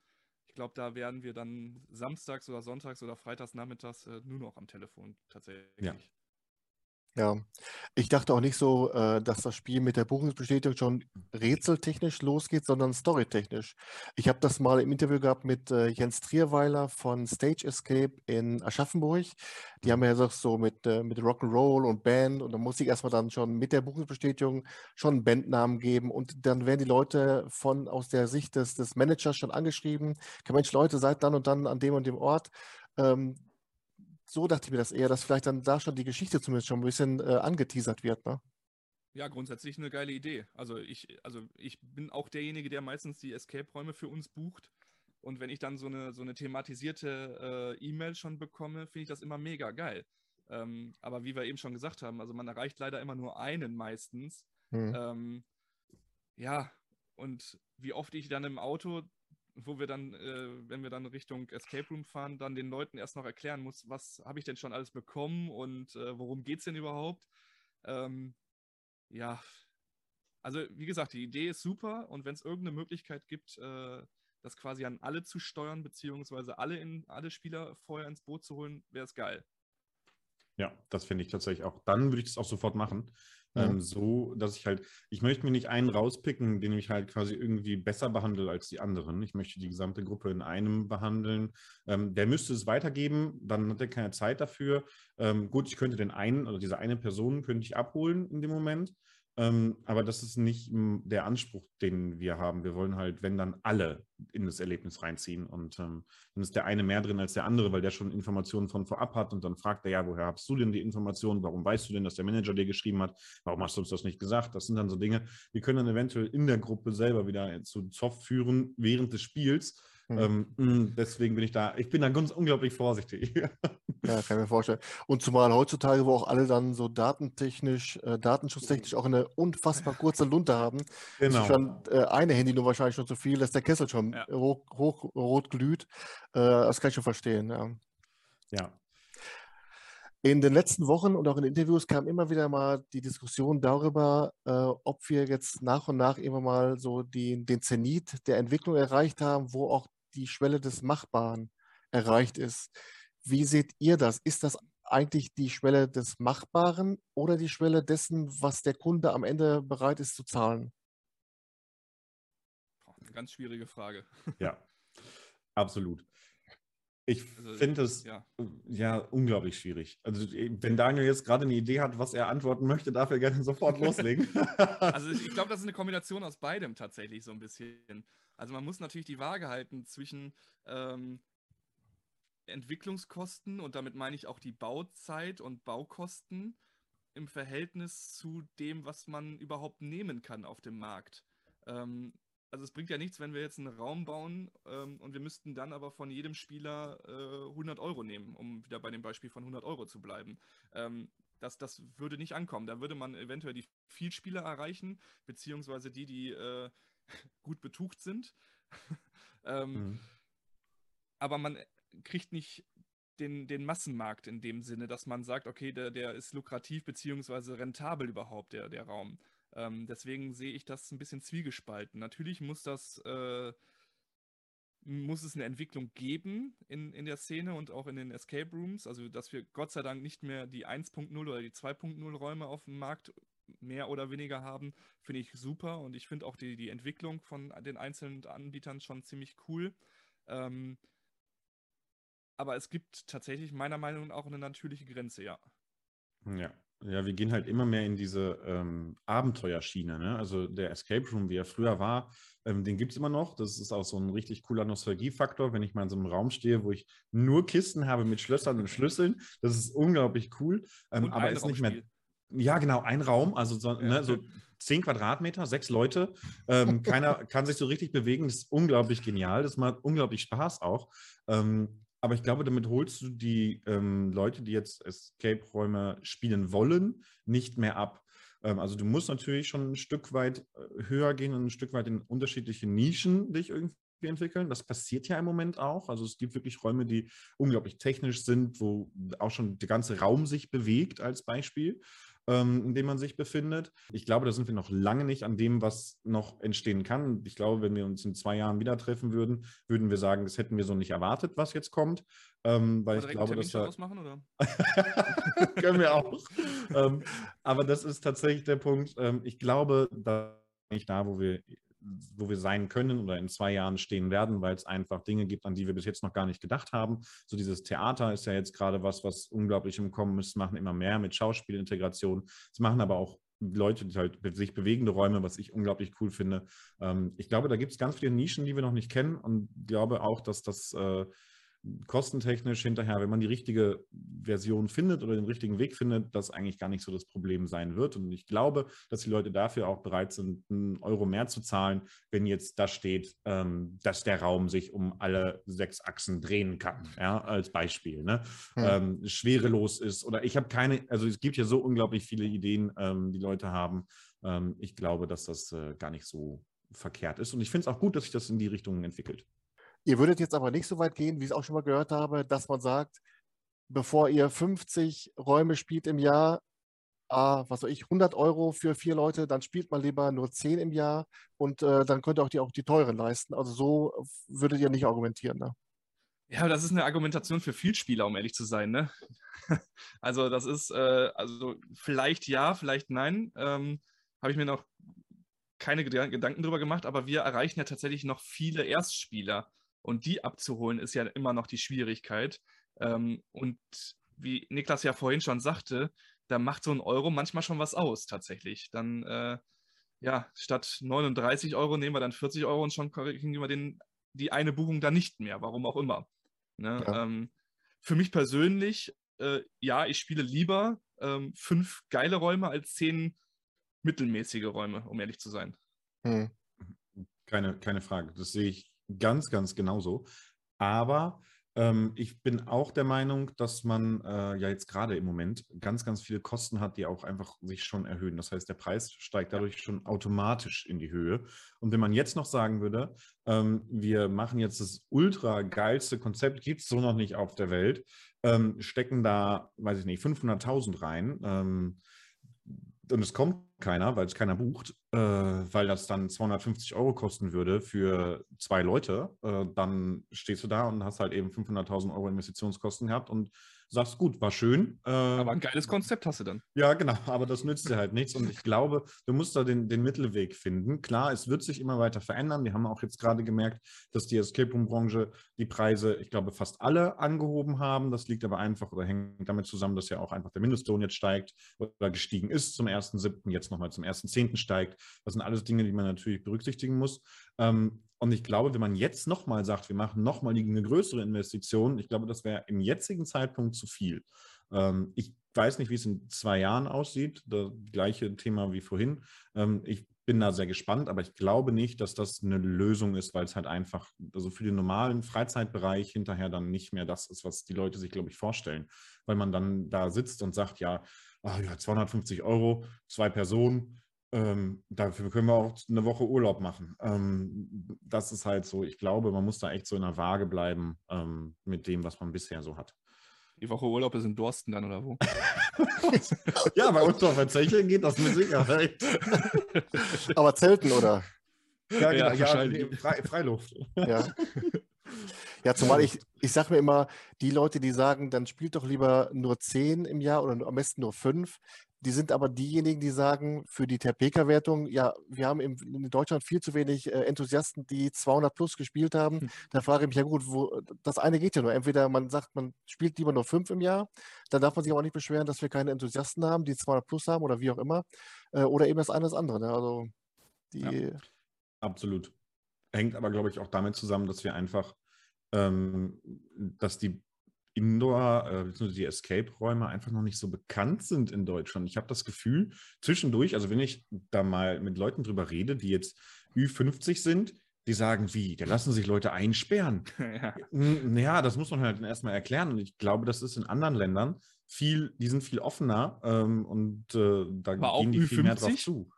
ich glaube, da werden wir dann samstags oder sonntags oder freitags nachmittags äh, nur noch am Telefon tatsächlich. Ja. Ja, ich dachte auch nicht so, äh, dass das Spiel mit der Buchungsbestätigung schon rätseltechnisch losgeht, sondern storytechnisch. Ich habe das mal im Interview gehabt mit äh, Jens Trierweiler von Stage Escape in Aschaffenburg. Die haben ja so mit, äh, mit Rock'n'Roll und Band und da muss ich erstmal dann schon mit der Buchungsbestätigung schon einen Bandnamen geben und dann werden die Leute von aus der Sicht des, des Managers schon angeschrieben. Mensch, Leute, seid dann und dann an dem und dem Ort. Ähm, so dachte ich mir das eher, dass vielleicht dann da schon die Geschichte zumindest schon ein bisschen äh, angeteasert wird, ne? Ja, grundsätzlich eine geile Idee. Also ich, also ich bin auch derjenige, der meistens die Escape-Räume für uns bucht. Und wenn ich dann so eine, so eine thematisierte äh, E-Mail schon bekomme, finde ich das immer mega geil. Ähm, aber wie wir eben schon gesagt haben, also man erreicht leider immer nur einen meistens. Hm. Ähm, ja, und wie oft ich dann im Auto wo wir dann, äh, wenn wir dann Richtung Escape Room fahren, dann den Leuten erst noch erklären muss, was habe ich denn schon alles bekommen und äh, worum geht es denn überhaupt. Ähm, ja, also wie gesagt, die Idee ist super und wenn es irgendeine Möglichkeit gibt, äh, das quasi an alle zu steuern, beziehungsweise alle, in, alle Spieler vorher ins Boot zu holen, wäre es geil. Ja, das finde ich tatsächlich auch. Dann würde ich das auch sofort machen. Ähm, so, dass ich halt, ich möchte mir nicht einen rauspicken, den ich halt quasi irgendwie besser behandle als die anderen. Ich möchte die gesamte Gruppe in einem behandeln. Ähm, der müsste es weitergeben, dann hat er keine Zeit dafür. Ähm, gut, ich könnte den einen, oder diese eine Person könnte ich abholen in dem Moment. Ähm, aber das ist nicht der Anspruch, den wir haben. Wir wollen halt, wenn dann alle in das Erlebnis reinziehen. Und ähm, dann ist der eine mehr drin als der andere, weil der schon Informationen von vorab hat. Und dann fragt er ja, woher hast du denn die Informationen? Warum weißt du denn, dass der Manager dir geschrieben hat? Warum hast du uns das nicht gesagt? Das sind dann so Dinge, die können dann eventuell in der Gruppe selber wieder zu Zoff führen während des Spiels Mhm. Ähm, deswegen bin ich da, ich bin da ganz unglaublich vorsichtig. ja, kann ich mir vorstellen. Und zumal heutzutage, wo auch alle dann so datentechnisch, äh, datenschutztechnisch auch eine unfassbar kurze Lunte haben, genau. ist schon äh, eine Handynummer wahrscheinlich schon zu viel, dass der Kessel schon ja. hoch, hoch, rot glüht. Äh, das kann ich schon verstehen. Ja. ja. In den letzten Wochen und auch in Interviews kam immer wieder mal die Diskussion darüber, äh, ob wir jetzt nach und nach immer mal so die, den Zenit der Entwicklung erreicht haben, wo auch die Schwelle des Machbaren erreicht ist. Wie seht ihr das? Ist das eigentlich die Schwelle des Machbaren oder die Schwelle dessen, was der Kunde am Ende bereit ist zu zahlen? Eine ganz schwierige Frage. Ja, absolut. Ich also, finde es ja. ja. unglaublich schwierig. Also, wenn Daniel jetzt gerade eine Idee hat, was er antworten möchte, darf er gerne sofort loslegen. also, ich glaube, das ist eine Kombination aus beidem tatsächlich so ein bisschen. Also man muss natürlich die Waage halten zwischen ähm, Entwicklungskosten und damit meine ich auch die Bauzeit und Baukosten im Verhältnis zu dem, was man überhaupt nehmen kann auf dem Markt. Ähm, also es bringt ja nichts, wenn wir jetzt einen Raum bauen ähm, und wir müssten dann aber von jedem Spieler äh, 100 Euro nehmen, um wieder bei dem Beispiel von 100 Euro zu bleiben. Ähm, das, das würde nicht ankommen. Da würde man eventuell die Vielspieler erreichen, beziehungsweise die, die äh, gut betucht sind. ähm, mhm. Aber man kriegt nicht den, den Massenmarkt in dem Sinne, dass man sagt, okay, der, der ist lukrativ beziehungsweise rentabel überhaupt, der, der Raum. Ähm, deswegen sehe ich das ein bisschen zwiegespalten. Natürlich muss das äh, muss es eine Entwicklung geben in, in der Szene und auch in den Escape Rooms. Also, dass wir Gott sei Dank nicht mehr die 1.0 oder die 2.0 Räume auf dem Markt mehr oder weniger haben, finde ich super. Und ich finde auch die, die Entwicklung von den einzelnen Anbietern schon ziemlich cool. Ähm, aber es gibt tatsächlich meiner Meinung nach auch eine natürliche Grenze, ja. Ja, ja, wir gehen halt immer mehr in diese ähm, Abenteuerschiene. Ne? Also der Escape Room, wie er früher war, ähm, den gibt es immer noch. Das ist auch so ein richtig cooler Nostalgiefaktor, wenn ich mal in so einem Raum stehe, wo ich nur Kisten habe mit Schlössern und Schlüsseln. Das ist unglaublich cool. Ähm, aber ist nicht mehr. Ja, genau, ein Raum, also so, ja, ne, so zehn Quadratmeter, sechs Leute. Ähm, keiner kann sich so richtig bewegen. Das ist unglaublich genial. Das macht unglaublich Spaß auch. Ähm, Aber ich glaube, damit holst du die ähm, Leute, die jetzt Escape-Räume spielen wollen, nicht mehr ab. Ähm, also du musst natürlich schon ein Stück weit äh, höher gehen und ein Stück weit in unterschiedliche Nischen dich irgendwie entwickeln. Das passiert ja im Moment auch. Also es gibt wirklich Räume, die unglaublich technisch sind, wo auch schon der ganze Raum sich bewegt als Beispiel ähm, in dem man sich befindet. Ich glaube, da sind wir noch lange nicht an dem, was noch entstehen kann. Ich glaube, wenn wir uns in zwei Jahren wieder treffen würden, würden wir sagen, das hätten wir so nicht erwartet, was jetzt kommt. Ähm, weil ich glaube, dass wir machen, oder? können wir auch. ähm, aber das ist tatsächlich der Punkt. Ähm, ich glaube, da nicht da, wo wir wo wir sein können oder in zwei Jahren stehen werden, weil es einfach Dinge gibt, an die wir bis jetzt noch gar nicht gedacht haben. So dieses Theater ist ja jetzt gerade was, was unglaublich im Kommen ist, machen immer mehr mit Schauspielintegration. Es machen aber auch Leute, die halt sich bewegende Räume, was ich unglaublich cool finde. Ähm, ich glaube, da gibt es ganz viele Nischen, die wir noch nicht kennen und glaube auch, dass das äh, kostentechnisch hinterher, wenn man die richtige Version findet oder den richtigen Weg findet, das eigentlich gar nicht so das Problem sein wird. Und ich glaube, dass die Leute dafür auch bereit sind, einen Euro mehr zu zahlen, wenn jetzt da steht, ähm, dass der Raum sich um alle sechs Achsen drehen kann, ja, als Beispiel. Ne? Hm. Ähm, schwerelos ist oder ich habe keine, also es gibt ja so unglaublich viele Ideen, ähm, die Leute haben. Ich glaube, dass das äh, gar nicht so verkehrt ist. Und ich finde es auch gut, dass sich das in die Richtung entwickelt. Ihr würdet jetzt aber nicht so weit gehen, wie ich es auch schon mal gehört habe, dass man sagt, bevor ihr 50 Räume spielt im Jahr, ah, was weiß ich, 100 Euro für vier Leute, dann spielt man lieber nur 10 im Jahr und äh, dann könnt ihr auch die, auch die teuren leisten. Also so würdet ihr nicht argumentieren. Ne? Ja, das ist eine Argumentation für Vielspieler, um ehrlich zu sein. Ne? also das ist, äh, also vielleicht ja, vielleicht nein. Ähm, Habe ich mir noch keine Gedanken drüber gemacht, aber wir erreichen ja tatsächlich noch viele Erstspieler. Und die abzuholen ist ja immer noch die Schwierigkeit. Ähm, und wie Niklas ja vorhin schon sagte, da macht so ein Euro manchmal schon was aus, tatsächlich. Dann, äh, ja, statt 39 Euro nehmen wir dann 40 Euro und schon kriegen wir den, die eine Buchung dann nicht mehr, warum auch immer. Ne? Ja. Ähm, für mich persönlich, äh, ja, ich spiele lieber ähm, fünf geile Räume als zehn mittelmäßige Räume, um ehrlich zu sein. Hm. Keine, keine Frage. Das sehe ich ganz, ganz genauso. Aber ähm, ich bin auch der Meinung, dass man äh, ja jetzt gerade im Moment ganz, ganz viele Kosten hat, die auch einfach sich schon erhöhen. Das heißt, der Preis steigt dadurch schon automatisch in die Höhe. Und wenn man jetzt noch sagen würde, ähm, wir machen jetzt das ultra geilste Konzept, gibt es so noch nicht auf der Welt, ähm, stecken da, weiß ich nicht, 500.000 rein ähm, und es kommt keiner, weil es keiner bucht, äh, weil das dann 250 Euro kosten würde für zwei Leute, äh, dann stehst du da und hast halt eben 500.000 Euro Investitionskosten gehabt und sagst, gut, war schön. Äh, aber ein geiles Konzept hast du dann. Ja, genau, aber das nützt dir halt nichts und ich glaube, du musst da den, den Mittelweg finden. Klar, es wird sich immer weiter verändern. Wir haben auch jetzt gerade gemerkt, dass die Escape Room-Branche die Preise, ich glaube, fast alle angehoben haben. Das liegt aber einfach oder hängt damit zusammen, dass ja auch einfach der Mindestlohn jetzt steigt oder gestiegen ist zum 1.7., jetzt nochmal zum 1.10. steigt. Das sind alles Dinge, die man natürlich berücksichtigen muss. Ähm, und ich glaube, wenn man jetzt nochmal sagt, wir machen nochmal eine größere Investition, ich glaube, das wäre im jetzigen Zeitpunkt zu viel. Ähm, ich weiß nicht, wie es in zwei Jahren aussieht. Das gleiche Thema wie vorhin. Ähm, ich bin da sehr gespannt, aber ich glaube nicht, dass das eine Lösung ist, weil es halt einfach, also für den normalen Freizeitbereich hinterher dann nicht mehr das ist, was die Leute sich, glaube ich, vorstellen. Weil man dann da sitzt und sagt, ja, ach ja 250 Euro, zwei Personen, ähm, dafür können wir auch eine Woche Urlaub machen. Ähm, das ist halt so, ich glaube, man muss da echt so in der Waage bleiben ähm, mit dem, was man bisher so hat. Die Woche Urlaub ist in Dorsten dann oder wo? ja, bei uns auf Zeche geht das mit Sicherheit. Aber Zelten, oder? Ja, genau, ja, ja Fre Freiluft. Ja. Ja, zumal ich, ich sage mir immer, die Leute, die sagen, dann spielt doch lieber nur zehn im Jahr oder am besten nur fünf, die sind aber diejenigen, die sagen, für die TPK-Wertung, ja, wir haben in Deutschland viel zu wenig äh, Enthusiasten, die 200 plus gespielt haben. Hm. Da frage ich mich, ja gut, wo, das eine geht ja nur. Entweder man sagt, man spielt lieber nur fünf im Jahr, dann darf man sich aber auch nicht beschweren, dass wir keine Enthusiasten haben, die 200 plus haben oder wie auch immer. Äh, oder eben das eine das andere. Ne? Also die. Ja, absolut. Hängt aber, glaube ich, auch damit zusammen, dass wir einfach, ähm, dass die Indoor, äh, die Escape-Räume einfach noch nicht so bekannt sind in Deutschland. Ich habe das Gefühl, zwischendurch, also wenn ich da mal mit Leuten drüber rede, die jetzt Ü50 sind, die sagen, wie, da lassen sich Leute einsperren. ja. ja, das muss man halt erstmal erklären. Und ich glaube, das ist in anderen Ländern viel, die sind viel offener ähm, und äh, da Aber gehen die viel mehr drauf zu.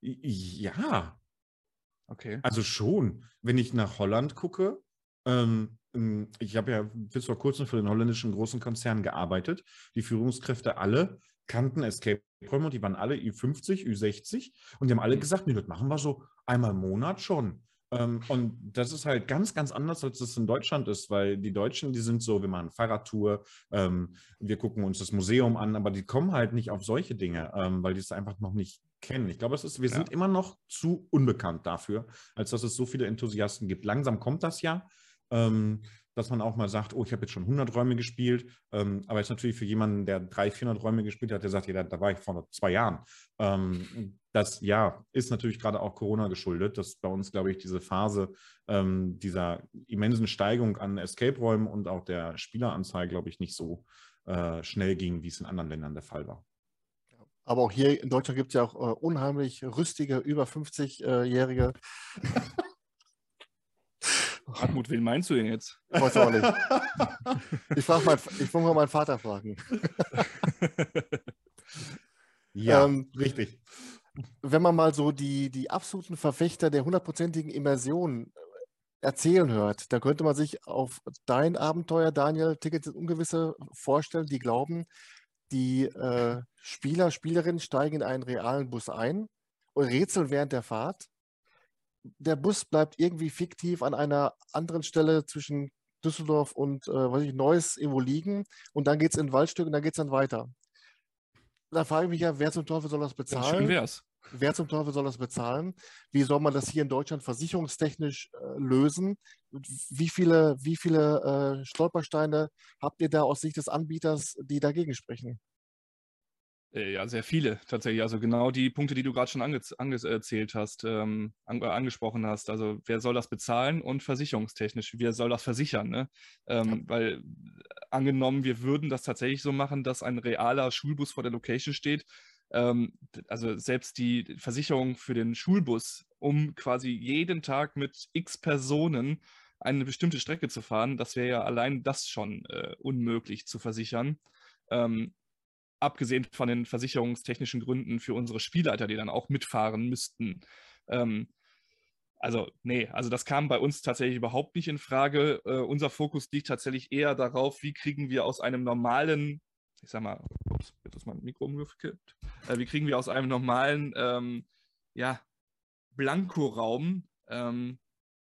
Ja. Okay. Also schon. Wenn ich nach Holland gucke, ähm, ich habe ja bis vor kurzem für den holländischen großen Konzern gearbeitet. Die Führungskräfte alle kannten Escape Räume und die waren alle Ü50, Ü60 und die haben alle mhm. gesagt, nee, das machen wir so einmal im Monat schon. Ähm, und das ist halt ganz, ganz anders, als es in Deutschland ist, weil die Deutschen, die sind so, wir machen Fahrradtour, ähm, wir gucken uns das Museum an, aber die kommen halt nicht auf solche Dinge, ähm, weil die es einfach noch nicht kennen. Ich glaube, es ist, wir ja. sind immer noch zu unbekannt dafür, als dass es so viele Enthusiasten gibt. Langsam kommt das ja. Ähm, dass man auch mal sagt, oh, ich habe jetzt schon 100 Räume gespielt. Ähm, aber jetzt natürlich für jemanden, der 300, 400 Räume gespielt hat, der sagt, ja, da, da war ich vor zwei Jahren. Ähm, das, ja, ist natürlich gerade auch Corona geschuldet, dass bei uns, glaube ich, diese Phase ähm, dieser immensen Steigung an Escape-Räumen und auch der Spieleranzahl, glaube ich, nicht so äh, schnell ging, wie es in anderen Ländern der Fall war. Aber auch hier in Deutschland gibt es ja auch äh, unheimlich rüstige, über 50-Jährige. Hartmut, wen meinst du denn jetzt? Ich weiß auch nicht. Ich, frag mal, ich muss mal meinen Vater fragen. ja, ähm, richtig. Wenn man mal so die, die absoluten Verfechter der hundertprozentigen Immersion äh, erzählen hört, da könnte man sich auf dein Abenteuer, Daniel, Tickets ins Ungewisse vorstellen, die glauben, die äh, Spieler, Spielerinnen steigen in einen realen Bus ein und rätseln während der Fahrt der Bus bleibt irgendwie fiktiv an einer anderen Stelle zwischen Düsseldorf und äh, weiß ich, Neuss irgendwo liegen und dann geht es in Waldstück und dann geht es dann weiter. Da frage ich mich ja, wer zum Teufel soll das bezahlen? schön wär's. Wer zum Teufel soll das bezahlen? Wie soll man das hier in Deutschland versicherungstechnisch äh, lösen? Wie viele, wie viele äh, Stolpersteine habt ihr da aus Sicht des Anbieters, die dagegen sprechen? Äh, ja, sehr viele tatsächlich. Also genau die Punkte, die du gerade schon ange angezählt hast, ähm, an angesprochen hast. Also wer soll das bezahlen und versicherungstechnisch, wer soll das versichern? Ne? Ähm, ja. Weil äh, angenommen, wir würden das tatsächlich so machen, dass ein realer Schulbus vor der Location steht. Ähm, also selbst die Versicherung für den Schulbus, um quasi jeden Tag mit x Personen eine bestimmte Strecke zu fahren, das wäre ja allein das schon äh, unmöglich zu versichern. Ähm, abgesehen von den versicherungstechnischen Gründen für unsere Spielleiter, die dann auch mitfahren müssten. Ähm, also, nee, also das kam bei uns tatsächlich überhaupt nicht in Frage. Äh, unser Fokus liegt tatsächlich eher darauf, wie kriegen wir aus einem normalen, ich sag mal, ups, jetzt ist mein Mikro umgekippt, äh, wie kriegen wir aus einem normalen, ähm, ja, Blankoraum ähm,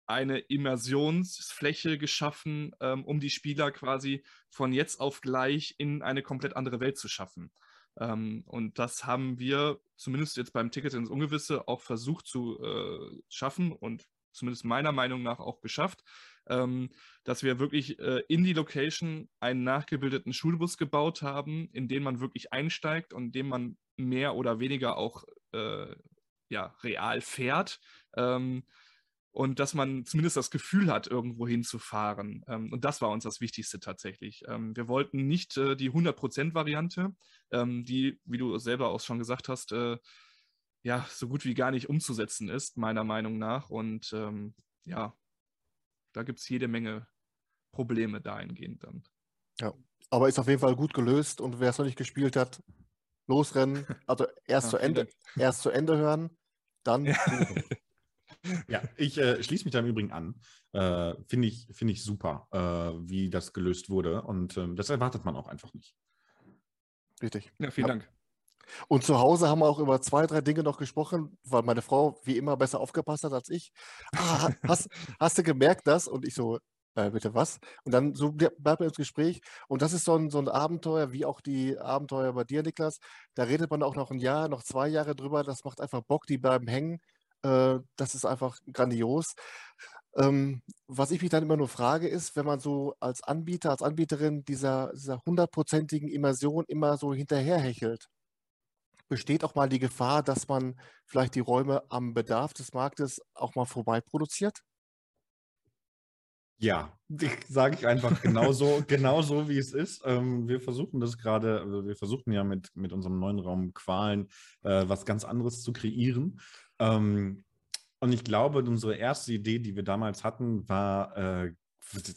eine Immersionsfläche geschaffen, ähm, um die Spieler quasi von jetzt auf gleich in eine komplett andere Welt zu schaffen. Ähm, und das haben wir zumindest jetzt beim Ticket ins Ungewisse auch versucht zu äh, schaffen und zumindest meiner Meinung nach auch geschafft, ähm, dass wir wirklich äh, in die Location einen nachgebildeten Schulbus gebaut haben, in den man wirklich einsteigt und in dem man mehr oder weniger auch äh, ja, real fährt. Ähm, und dass man zumindest das Gefühl hat, irgendwo hinzufahren. Ähm, und das war uns das Wichtigste tatsächlich. Ähm, wir wollten nicht äh, die 100%-Variante, ähm, die, wie du selber auch schon gesagt hast, äh, ja, so gut wie gar nicht umzusetzen ist, meiner Meinung nach. Und ähm, ja, da gibt es jede Menge Probleme dahingehend dann. Ja, aber ist auf jeden Fall gut gelöst und wer es noch nicht gespielt hat, losrennen, also erst ja, zu Ende, erst zu Ende hören, dann. Ja. Ja, ich äh, schließe mich da im Übrigen an. Äh, Finde ich, find ich super, äh, wie das gelöst wurde. Und ähm, das erwartet man auch einfach nicht. Richtig. Ja, vielen ja. Dank. Und zu Hause haben wir auch über zwei, drei Dinge noch gesprochen, weil meine Frau wie immer besser aufgepasst hat als ich. Ah, hast, hast du gemerkt das? Und ich so, äh, bitte was? Und dann so bleibt man ins Gespräch. Und das ist so ein, so ein Abenteuer, wie auch die Abenteuer bei dir, Niklas. Da redet man auch noch ein Jahr, noch zwei Jahre drüber. Das macht einfach Bock, die bleiben hängen. Äh, das ist einfach grandios. Ähm, was ich mich dann immer nur frage, ist, wenn man so als Anbieter, als Anbieterin dieser, dieser hundertprozentigen Immersion immer so hinterherhechelt, besteht auch mal die Gefahr, dass man vielleicht die Räume am Bedarf des Marktes auch mal vorbei produziert? Ja, sage ich einfach genauso, genauso wie es ist. Ähm, wir versuchen das gerade, also wir versuchen ja mit, mit unserem neuen Raum Qualen äh, was ganz anderes zu kreieren. Ähm, und ich glaube, unsere erste Idee, die wir damals hatten, war äh,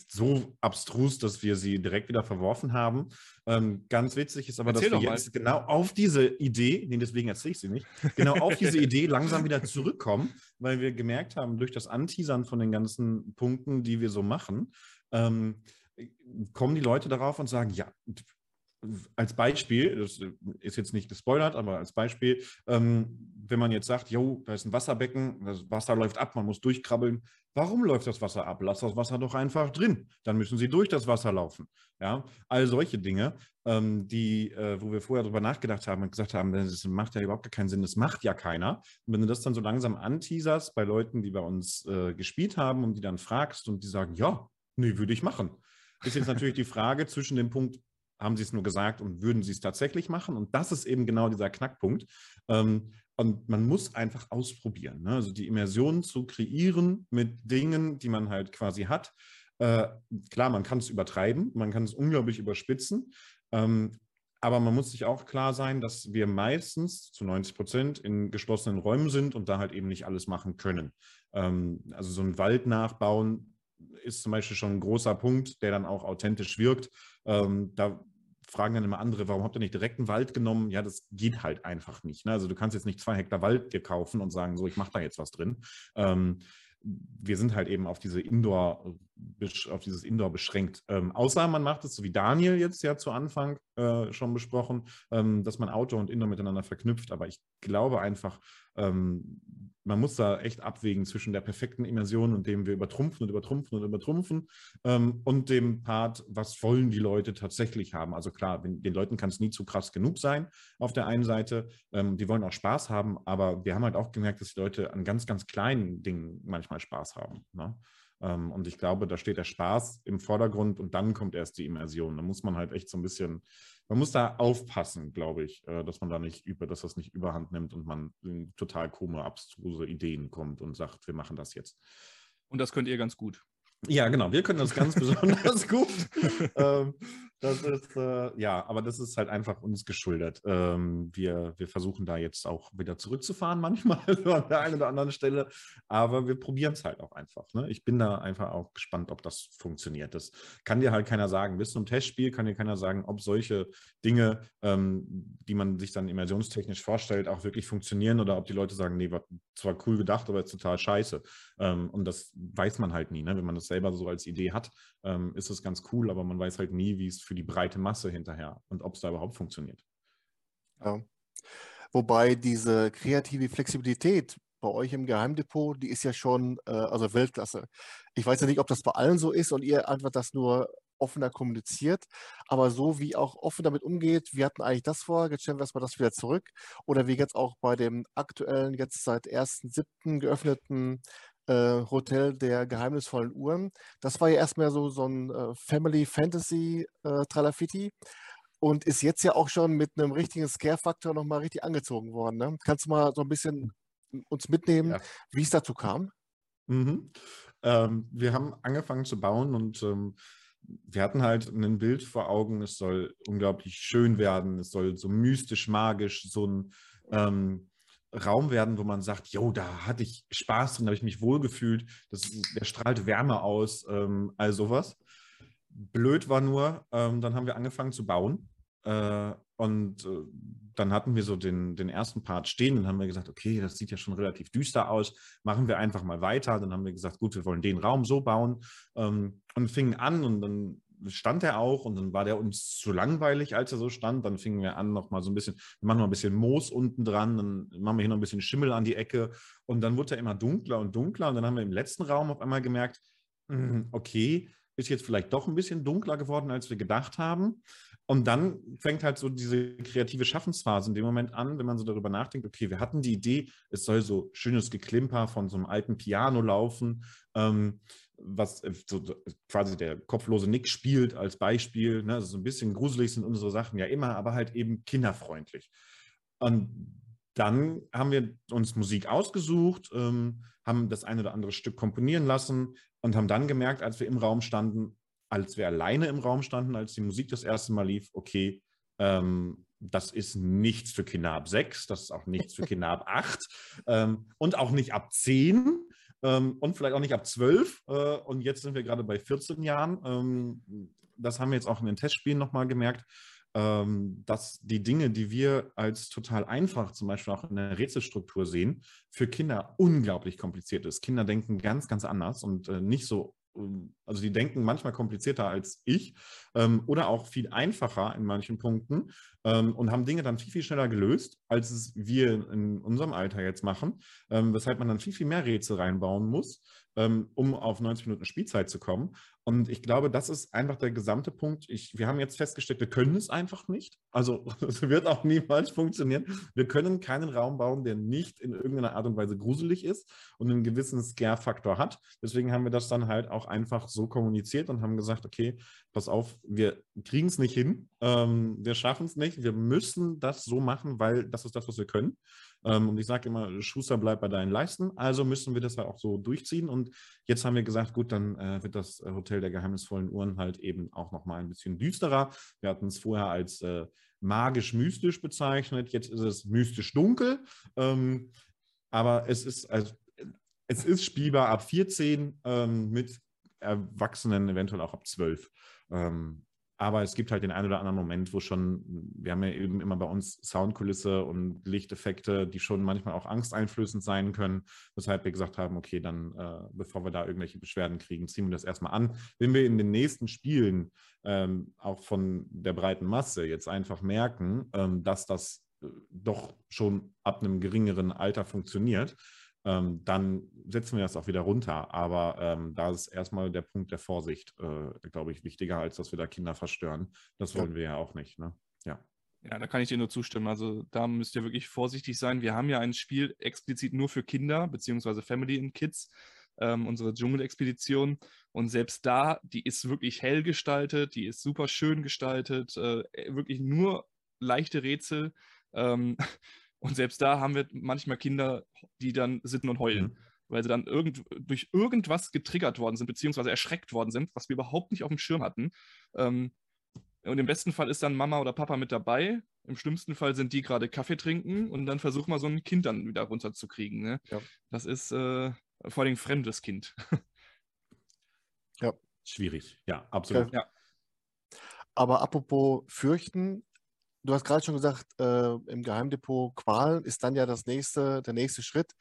so abstrus, dass wir sie direkt wieder verworfen haben. Ähm, ganz witzig ist aber, Erzähl dass wir doch jetzt genau auf diese Idee, nee, deswegen erzähle ich sie nicht, genau auf diese Idee langsam wieder zurückkommen, weil wir gemerkt haben, durch das Anteasern von den ganzen Punkten, die wir so machen, ähm, kommen die Leute darauf und sagen, ja, als Beispiel, das ist jetzt nicht gespoilert, aber als Beispiel, ähm, wenn man jetzt sagt, jo, da ist ein Wasserbecken, das Wasser läuft ab, man muss durchkrabbeln. Warum läuft das Wasser ab? Lass das Wasser doch einfach drin. Dann müssen sie durch das Wasser laufen. Ja, all solche Dinge, ähm, die, äh, wo wir vorher darüber nachgedacht haben und gesagt haben, das macht ja überhaupt keinen Sinn, das macht ja keiner. Und wenn du das dann so langsam anteaserst bei Leuten, die bei uns äh, gespielt haben und die dann fragst und die sagen, ja, nee, würde ich machen. Ist jetzt natürlich die Frage zwischen dem Punkt, haben sie es nur gesagt und würden sie es tatsächlich machen? Und das ist eben genau dieser Knackpunkt. Ähm, und man muss einfach ausprobieren. Ne? Also die Immersion zu kreieren mit Dingen, die man halt quasi hat. Äh, klar, man kann es übertreiben, man kann es unglaublich überspitzen. Ähm, aber man muss sich auch klar sein, dass wir meistens zu 90 Prozent in geschlossenen Räumen sind und da halt eben nicht alles machen können. Ähm, also so ein Wald nachbauen ist zum Beispiel schon ein großer Punkt, der dann auch authentisch wirkt. Ähm, da fragen dann immer andere, warum habt ihr nicht direkt einen Wald genommen? Ja, das geht halt einfach nicht. Ne? Also du kannst jetzt nicht zwei Hektar Wald dir kaufen und sagen, so, ich mache da jetzt was drin. Ähm, wir sind halt eben auf diese Indoor, auf dieses Indoor beschränkt. Ähm, außer man macht es so wie Daniel jetzt ja zu Anfang äh, schon besprochen, ähm, dass man Outdoor und Indoor miteinander verknüpft. Aber ich glaube einfach, ähm, man muss da echt abwägen zwischen der perfekten Immersion und dem wir übertrumpfen und übertrumpfen und übertrumpfen ähm, und dem Part, was wollen die Leute tatsächlich haben. Also klar, den Leuten kann es nie zu krass genug sein auf der einen Seite. Ähm, die wollen auch Spaß haben, aber wir haben halt auch gemerkt, dass die Leute an ganz, ganz kleinen Dingen manchmal Spaß haben. Ne? Ähm, und ich glaube, da steht der Spaß im Vordergrund und dann kommt erst die Immersion. Da muss man halt echt so ein bisschen man muss da aufpassen, glaube ich, äh, dass man da nicht über, dass das nicht überhand nimmt und man in total krumme, abstruse Ideen kommt und sagt, wir machen das jetzt. Und das könnt ihr ganz gut. Ja, genau, wir können das ganz besonders gut. ähm, das ist, äh, ja, aber das ist halt einfach uns geschuldet. Ähm, wir, wir versuchen da jetzt auch wieder zurückzufahren, manchmal an der einen oder anderen Stelle, aber wir probieren es halt auch einfach. Ne? Ich bin da einfach auch gespannt, ob das funktioniert. Das kann dir halt keiner sagen. Bis zum Testspiel kann dir keiner sagen, ob solche Dinge, ähm, die man sich dann immersionstechnisch vorstellt, auch wirklich funktionieren oder ob die Leute sagen, nee, war zwar cool gedacht, aber ist total scheiße. Ähm, und das weiß man halt nie. Ne? Wenn man das selber so als Idee hat, ähm, ist es ganz cool, aber man weiß halt nie, wie es für die breite Masse hinterher und ob es da überhaupt funktioniert. Ja. Wobei diese kreative Flexibilität bei euch im Geheimdepot, die ist ja schon äh, also Weltklasse. Ich weiß ja nicht, ob das bei allen so ist und ihr einfach das nur offener kommuniziert, aber so wie auch offen damit umgeht, wir hatten eigentlich das vor, jetzt stellen wir erstmal das wieder zurück oder wie jetzt auch bei dem aktuellen, jetzt seit 1.7. geöffneten äh, Hotel der geheimnisvollen Uhren. Das war ja erstmal so, so ein äh, Family Fantasy äh, Tralafiti und ist jetzt ja auch schon mit einem richtigen Scare-Faktor nochmal richtig angezogen worden. Ne? Kannst du mal so ein bisschen uns mitnehmen, ja. wie es dazu kam? Mhm. Ähm, wir haben angefangen zu bauen und ähm, wir hatten halt ein Bild vor Augen, es soll unglaublich schön werden, es soll so mystisch, magisch, so ein ähm, Raum werden, wo man sagt, jo, da hatte ich Spaß drin, da habe ich mich wohlgefühlt, das, der strahlt Wärme aus, ähm, all sowas. Blöd war nur, ähm, dann haben wir angefangen zu bauen äh, und äh, dann hatten wir so den, den ersten Part stehen, dann haben wir gesagt, okay, das sieht ja schon relativ düster aus, machen wir einfach mal weiter. Dann haben wir gesagt, gut, wir wollen den Raum so bauen ähm, und fingen an und dann stand er auch und dann war der uns zu langweilig, als er so stand. Dann fingen wir an, noch mal so ein bisschen, wir machen noch ein bisschen Moos unten dran, dann machen wir hier noch ein bisschen Schimmel an die Ecke und dann wurde er immer dunkler und dunkler und dann haben wir im letzten Raum auf einmal gemerkt, hm, okay, ist jetzt vielleicht doch ein bisschen dunkler geworden, als wir gedacht haben. Und dann fängt halt so diese kreative Schaffensphase in dem Moment an, wenn man so darüber nachdenkt, okay, wir hatten die Idee, es soll so schönes Geklimper von so einem alten Piano laufen. Ähm, was äh, so quasi der kopflose Nick spielt als Beispiel. Ne? Also so ein bisschen gruselig sind unsere Sachen ja immer, aber halt eben kinderfreundlich. Und dann haben wir uns Musik ausgesucht, ähm, haben das eine oder andere Stück komponieren lassen und haben dann gemerkt, als wir im Raum standen, als wir alleine im Raum standen, als die Musik das erste Mal lief, okay, ähm, das ist nichts für Kinder ab sechs, das ist auch nichts für Kinder ab acht ähm, und auch nicht ab zehn ähm, und vielleicht auch nicht ab zwölf. Äh, und jetzt sind wir gerade bei 14 Jahren. Ähm, das haben wir jetzt auch in den Testspielen nochmal gemerkt, ähm, dass die Dinge, die wir als total einfach zum Beispiel auch in der Rätselstruktur sehen, für Kinder unglaublich kompliziert ist. Kinder denken ganz, ganz anders und äh, nicht so also die denken manchmal komplizierter als ich ähm, oder auch viel einfacher in manchen Punkten ähm, und haben Dinge dann viel, viel schneller gelöst, als es wir in unserem Alter jetzt machen, ähm, weshalb man dann viel, viel mehr Rätsel reinbauen muss, ähm, um auf 90 Minuten Spielzeit zu kommen. Und ich glaube, das ist einfach der gesamte Punkt. Ich, wir haben jetzt festgestellt, wir können es einfach nicht. Also es wird auch niemals funktionieren. Wir können keinen Raum bauen, der nicht in irgendeiner Art und Weise gruselig ist und einen gewissen Scare-Faktor hat. Deswegen haben wir das dann halt auch einfach so kommuniziert und haben gesagt, okay, pass auf, wir kriegen es nicht hin, ähm, wir schaffen es nicht, wir müssen das so machen, weil das ist das, was wir können. Ähm, und ich sage immer, Schuster bleibt bei deinen Leisten, also müssen wir das halt auch so durchziehen. Und jetzt haben wir gesagt, gut, dann äh, wird das Hotel der geheimnisvollen Uhren halt eben auch nochmal ein bisschen düsterer. Wir hatten es vorher als äh, magisch-mystisch bezeichnet, jetzt ist es mystisch-dunkel. Ähm, aber es ist, also, es ist spielbar ab 14 ähm, mit Erwachsenen, eventuell auch ab 12. Ähm, aber es gibt halt den einen oder anderen Moment, wo schon, wir haben ja eben immer bei uns Soundkulisse und Lichteffekte, die schon manchmal auch angsteinflößend sein können, weshalb wir gesagt haben, okay, dann, äh, bevor wir da irgendwelche Beschwerden kriegen, ziehen wir das erstmal an. Wenn wir in den nächsten Spielen ähm, auch von der breiten Masse jetzt einfach merken, ähm, dass das äh, doch schon ab einem geringeren Alter funktioniert, ähm, dann setzen wir das auch wieder runter. Aber ähm, da ist erstmal der Punkt der Vorsicht, äh, glaube ich, wichtiger, als dass wir da Kinder verstören. Das wollen ja. wir ja auch nicht. Ne? Ja. Ja, da kann ich dir nur zustimmen. Also da müsst ihr wirklich vorsichtig sein. Wir haben ja ein Spiel explizit nur für Kinder, beziehungsweise Family and Kids, ähm, unsere Dschungelexpedition. Und selbst da, die ist wirklich hell gestaltet, die ist super schön gestaltet, äh, wirklich nur leichte Rätsel. Ähm, Und selbst da haben wir manchmal Kinder, die dann sitzen und heulen, mhm. weil sie dann irgend, durch irgendwas getriggert worden sind, beziehungsweise erschreckt worden sind, was wir überhaupt nicht auf dem Schirm hatten. Ähm, und im besten Fall ist dann Mama oder Papa mit dabei. Im schlimmsten Fall sind die gerade Kaffee trinken und dann versuchen wir so ein Kind dann wieder runterzukriegen. Ne? Ja. Das ist äh, vor allem ein fremdes Kind. ja. Schwierig, ja, absolut. Ja. Aber apropos fürchten, du hast gerade schon gesagt, äh, im Geheimdepot Qualen ist dann ja das nächste, der nächste Schritt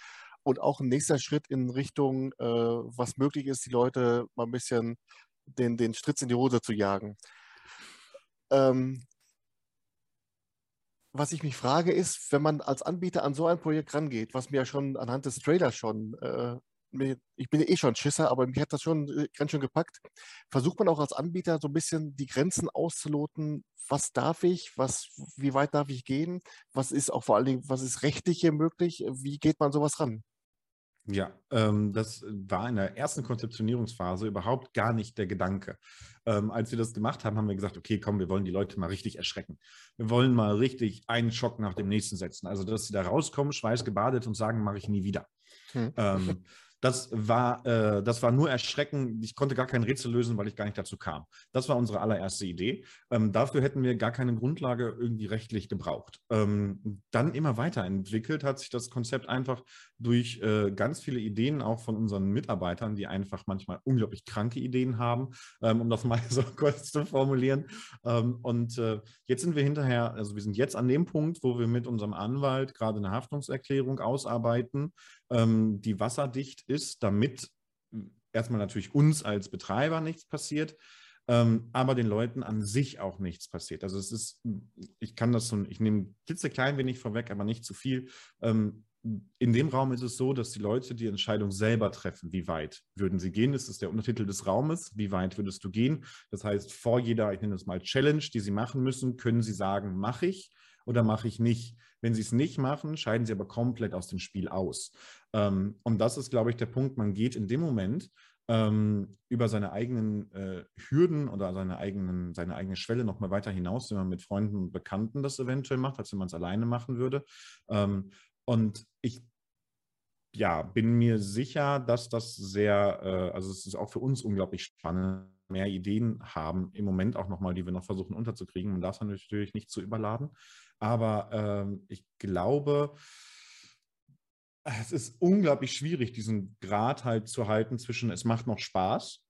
und auch ein nächster Schritt in Richtung, äh, was möglich ist, die Leute mal ein bisschen den, den Stritz in die Hose zu jagen. Ähm, was ich mich frage, ist, wenn man als Anbieter an so ein Projekt rangeht, was mir ja schon anhand des Trailers schon äh, ich bin ja eh schon Schisser, aber mich hat das schon äh, ganz schön gepackt. Versucht man auch als Anbieter so ein bisschen die Grenzen auszuloten, was darf ich, was, wie weit darf ich gehen, was ist auch vor allen Dingen, was ist rechtlich hier möglich, wie geht man sowas ran? Ja, ähm, das war in der ersten Konzeptionierungsphase überhaupt gar nicht der Gedanke. Ähm, als wir das gemacht haben, haben wir gesagt, okay, komm, wir wollen die Leute mal richtig erschrecken. Wir wollen mal richtig einen Schock nach dem nächsten setzen. Also, dass sie da rauskommen, schweißgebadet und sagen, mache ich nie wieder. Hm. Ähm, Das war, äh, das war nur erschreckend. Ich konnte gar kein Rätsel lösen, weil ich gar nicht dazu kam. Das war unsere allererste Idee. Ähm, dafür hätten wir gar keine Grundlage irgendwie rechtlich gebraucht. Ähm, dann immer weiterentwickelt hat sich das Konzept einfach durch äh, ganz viele Ideen auch von unseren Mitarbeitern, die einfach manchmal unglaublich kranke Ideen haben, ähm, um das mal so kurz zu formulieren. Ähm, und äh, jetzt sind wir hinterher, also wir sind jetzt an dem Punkt, wo wir mit unserem Anwalt gerade eine Haftungserklärung ausarbeiten, ähm, die wasserdicht ist, damit erstmal natürlich uns als Betreiber nichts passiert, ähm, aber den Leuten an sich auch nichts passiert. Also es ist, ich kann das so, ich nehme klitzeklein wenig vorweg, aber nicht zu viel. Ähm, in dem Raum ist es so, dass die Leute die Entscheidung selber treffen, wie weit würden sie gehen. Das ist der Untertitel des Raumes, wie weit würdest du gehen. Das heißt, vor jeder, ich nenne es mal Challenge, die sie machen müssen, können sie sagen, mache ich oder mache ich nicht. Wenn sie es nicht machen, scheiden sie aber komplett aus dem Spiel aus. Ähm, und das ist, glaube ich, der Punkt, man geht in dem Moment ähm, über seine eigenen äh, Hürden oder seine, eigenen, seine eigene Schwelle noch mal weiter hinaus, wenn man mit Freunden und Bekannten das eventuell macht, als wenn man es alleine machen würde. Ähm, und ich ja, bin mir sicher, dass das sehr, äh, also es ist auch für uns unglaublich spannend mehr Ideen haben, im Moment auch nochmal, die wir noch versuchen unterzukriegen. Man darf natürlich nicht zu überladen. Aber ähm, ich glaube, es ist unglaublich schwierig, diesen Grad halt zu halten zwischen es macht noch Spaß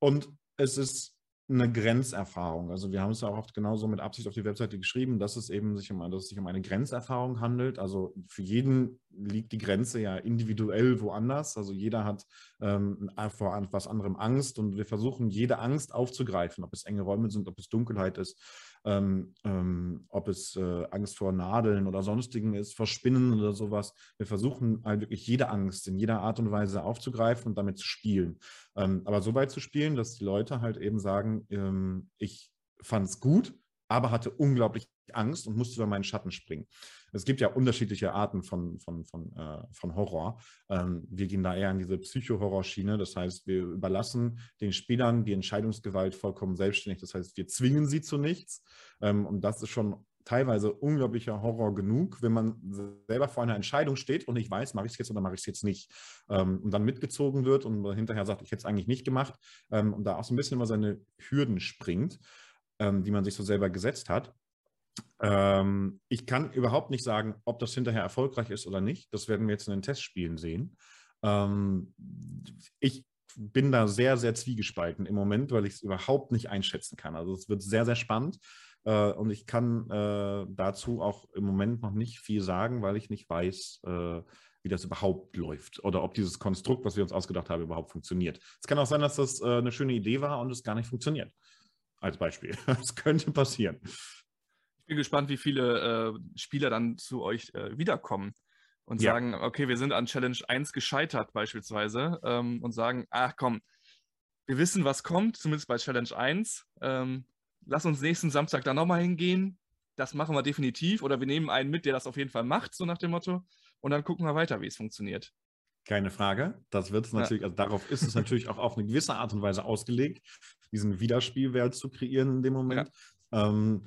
und es ist eine Grenzerfahrung. Also wir haben es auch oft genauso mit Absicht auf die Webseite geschrieben, dass es eben sich um, dass es sich um eine Grenzerfahrung handelt. Also für jeden liegt die Grenze ja individuell woanders. Also jeder hat ähm, vor etwas anderem Angst und wir versuchen jede Angst aufzugreifen, ob es enge Räume sind, ob es Dunkelheit ist, ähm, ähm, ob es äh, Angst vor Nadeln oder sonstigen ist, vor Spinnen oder sowas. Wir versuchen halt wirklich jede Angst in jeder Art und Weise aufzugreifen und damit zu spielen. Ähm, aber so weit zu spielen, dass die Leute halt eben sagen, ähm, ich fand es gut, aber hatte unglaublich Angst und musste über meinen Schatten springen. Es gibt ja unterschiedliche Arten von, von, von, äh, von Horror. Ähm, wir gehen da eher in diese Psycho-Horror-Schiene. Das heißt, wir überlassen den Spielern die Entscheidungsgewalt vollkommen selbstständig. Das heißt, wir zwingen sie zu nichts. Ähm, und das ist schon teilweise unglaublicher Horror genug, wenn man selber vor einer Entscheidung steht und nicht weiß, mache ich es jetzt oder mache ich es jetzt nicht. Ähm, und dann mitgezogen wird und hinterher sagt, ich hätte es eigentlich nicht gemacht ähm, und da auch so ein bisschen über seine Hürden springt, ähm, die man sich so selber gesetzt hat. Ähm, ich kann überhaupt nicht sagen, ob das hinterher erfolgreich ist oder nicht. Das werden wir jetzt in den Testspielen sehen. Ähm, ich bin da sehr, sehr zwiegespalten im Moment, weil ich es überhaupt nicht einschätzen kann. Also es wird sehr, sehr spannend. Äh, und ich kann äh, dazu auch im Moment noch nicht viel sagen, weil ich nicht weiß, äh, wie das überhaupt läuft oder ob dieses Konstrukt, was wir uns ausgedacht haben, überhaupt funktioniert. Es kann auch sein, dass das äh, eine schöne Idee war und es gar nicht funktioniert. Als Beispiel. Das könnte passieren. Ich bin gespannt, wie viele äh, Spieler dann zu euch äh, wiederkommen und ja. sagen, okay, wir sind an Challenge 1 gescheitert beispielsweise ähm, und sagen, ach komm, wir wissen, was kommt, zumindest bei Challenge 1. Ähm, lass uns nächsten Samstag da nochmal hingehen. Das machen wir definitiv. Oder wir nehmen einen mit, der das auf jeden Fall macht, so nach dem Motto. Und dann gucken wir weiter, wie es funktioniert. Keine Frage. Das wird es natürlich, ja. also darauf ist es natürlich auch auf eine gewisse Art und Weise ausgelegt, diesen Widerspielwert zu kreieren in dem Moment. Ja. Ähm,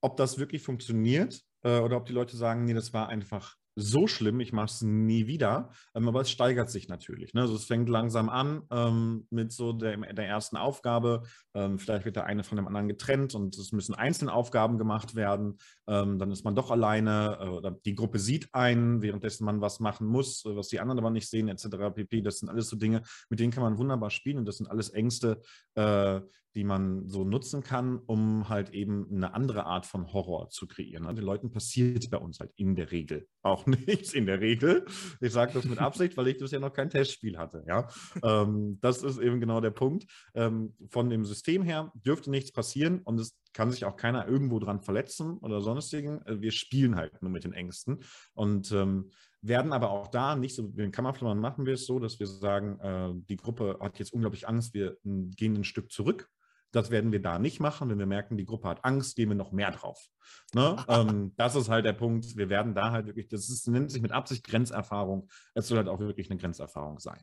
ob das wirklich funktioniert äh, oder ob die Leute sagen, nee, das war einfach so schlimm, ich mache es nie wieder. Ähm, aber es steigert sich natürlich. Ne? Also es fängt langsam an ähm, mit so der, der ersten Aufgabe. Ähm, vielleicht wird der eine von dem anderen getrennt und es müssen einzelne Aufgaben gemacht werden. Ähm, dann ist man doch alleine äh, oder die Gruppe sieht einen, währenddessen man was machen muss, äh, was die anderen aber nicht sehen, etc. pp. Das sind alles so Dinge, mit denen kann man wunderbar spielen und das sind alles Ängste, äh, die man so nutzen kann, um halt eben eine andere Art von Horror zu kreieren. Also den Leuten passiert bei uns halt in der Regel auch nichts in der Regel. Ich sage das mit Absicht, weil ich bisher noch kein Testspiel hatte. Ja? ähm, das ist eben genau der Punkt. Ähm, von dem System her dürfte nichts passieren und es kann sich auch keiner irgendwo dran verletzen oder sonstigen. Äh, wir spielen halt nur mit den Ängsten und ähm, werden aber auch da nicht so, wie in Kammerflimmern machen wir es so, dass wir sagen, äh, die Gruppe hat jetzt unglaublich Angst, wir gehen ein Stück zurück das werden wir da nicht machen. Wenn wir merken, die Gruppe hat Angst, gehen wir noch mehr drauf. Ne? ähm, das ist halt der Punkt. Wir werden da halt wirklich, das ist, nennt sich mit Absicht Grenzerfahrung. Es soll halt auch wirklich eine Grenzerfahrung sein.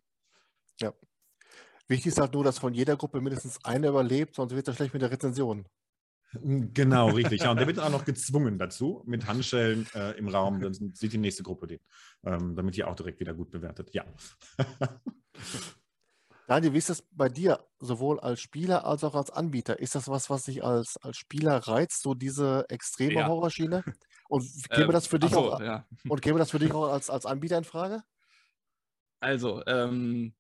Ja. Wichtig ist halt nur, dass von jeder Gruppe mindestens einer überlebt, sonst wird das schlecht mit der Rezension. Hm, genau, richtig. Ja, und der wird auch noch gezwungen dazu, mit Handschellen äh, im Raum. Dann sieht die nächste Gruppe den, ähm, damit die auch direkt wieder gut bewertet. Ja. Daniel, wie ist das bei dir, sowohl als Spieler als auch als Anbieter? Ist das was, was dich als, als Spieler reizt, so diese extreme ja. Horrorschiene? Und käme ähm, das für dich so, auch, ja. und käme das für dich auch als, als Anbieter in Frage? Also, ähm,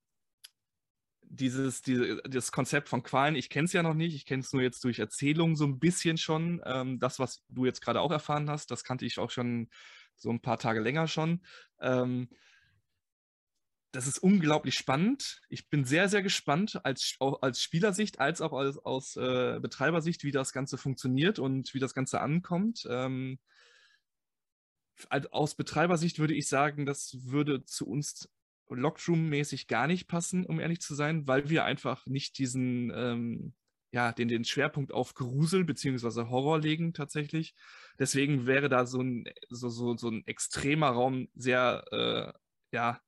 dieses, diese, das Konzept von Qualen, ich kenne es ja noch nicht, ich kenne es nur jetzt durch Erzählungen so ein bisschen schon. Ähm, das, was du jetzt gerade auch erfahren hast, das kannte ich auch schon so ein paar Tage länger schon. Ähm, das ist unglaublich spannend. Ich bin sehr, sehr gespannt als, als Spielersicht als auch als, aus äh, Betreibersicht, wie das Ganze funktioniert und wie das Ganze ankommt. Ähm, aus Betreibersicht würde ich sagen, das würde zu uns Lockroom-mäßig gar nicht passen, um ehrlich zu sein, weil wir einfach nicht diesen, ähm, ja, den, den Schwerpunkt auf Grusel bzw. Horror legen tatsächlich. Deswegen wäre da so ein, so, so, so ein extremer Raum sehr, äh, ja,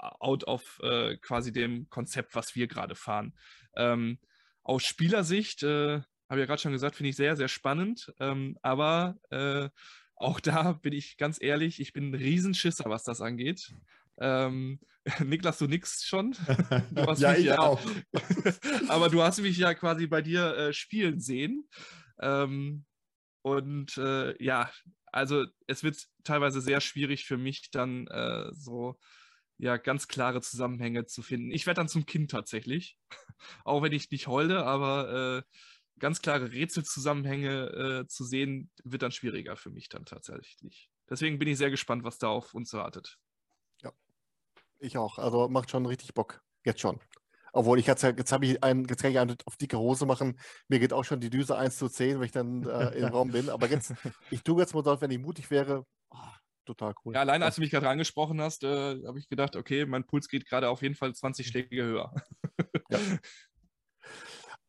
out of äh, quasi dem Konzept, was wir gerade fahren. Ähm, aus Spielersicht, äh, habe ich ja gerade schon gesagt, finde ich sehr, sehr spannend. Ähm, aber äh, auch da bin ich ganz ehrlich, ich bin ein Riesenschisser, was das angeht. Ähm, Niklas, du nix schon. Du ja, ich ja, auch. aber du hast mich ja quasi bei dir äh, spielen sehen. Ähm, und äh, ja, also es wird teilweise sehr schwierig für mich dann äh, so ja ganz klare Zusammenhänge zu finden. Ich werde dann zum Kind tatsächlich, auch wenn ich nicht heule, aber äh, ganz klare Rätselzusammenhänge äh, zu sehen, wird dann schwieriger für mich dann tatsächlich. Deswegen bin ich sehr gespannt, was da auf uns wartet. Ja, ich auch. Also macht schon richtig Bock. Jetzt schon. Obwohl, ich jetzt, jetzt habe ich einen, jetzt kann ich einen auf dicke Hose machen. Mir geht auch schon die Düse 1 zu 10, wenn ich dann äh, im Raum bin. Aber jetzt, ich tue jetzt mal dort, wenn ich mutig wäre. Oh, total cool. Ja, allein als du mich gerade angesprochen hast, äh, habe ich gedacht, okay, mein Puls geht gerade auf jeden Fall 20 Schläge höher. ja.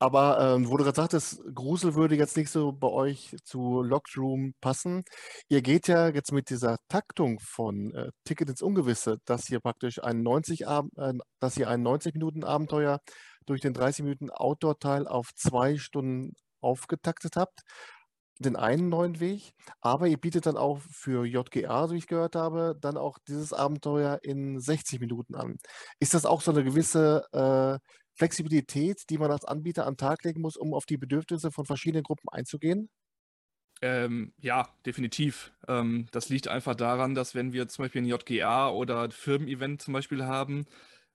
Aber ähm, wo du gerade sagtest, Grusel würde jetzt nicht so bei euch zu Locked Room passen. Ihr geht ja jetzt mit dieser Taktung von äh, Ticket ins Ungewisse, dass ihr praktisch ein 90, äh, dass ihr ein 90 Minuten Abenteuer durch den 30 Minuten Outdoor-Teil auf zwei Stunden aufgetaktet habt. Den einen neuen Weg, aber ihr bietet dann auch für JGA, so wie ich gehört habe, dann auch dieses Abenteuer in 60 Minuten an. Ist das auch so eine gewisse äh, Flexibilität, die man als Anbieter an den Tag legen muss, um auf die Bedürfnisse von verschiedenen Gruppen einzugehen? Ähm, ja, definitiv. Ähm, das liegt einfach daran, dass wenn wir zum Beispiel ein JGA oder ein Firmen-Event zum Beispiel haben,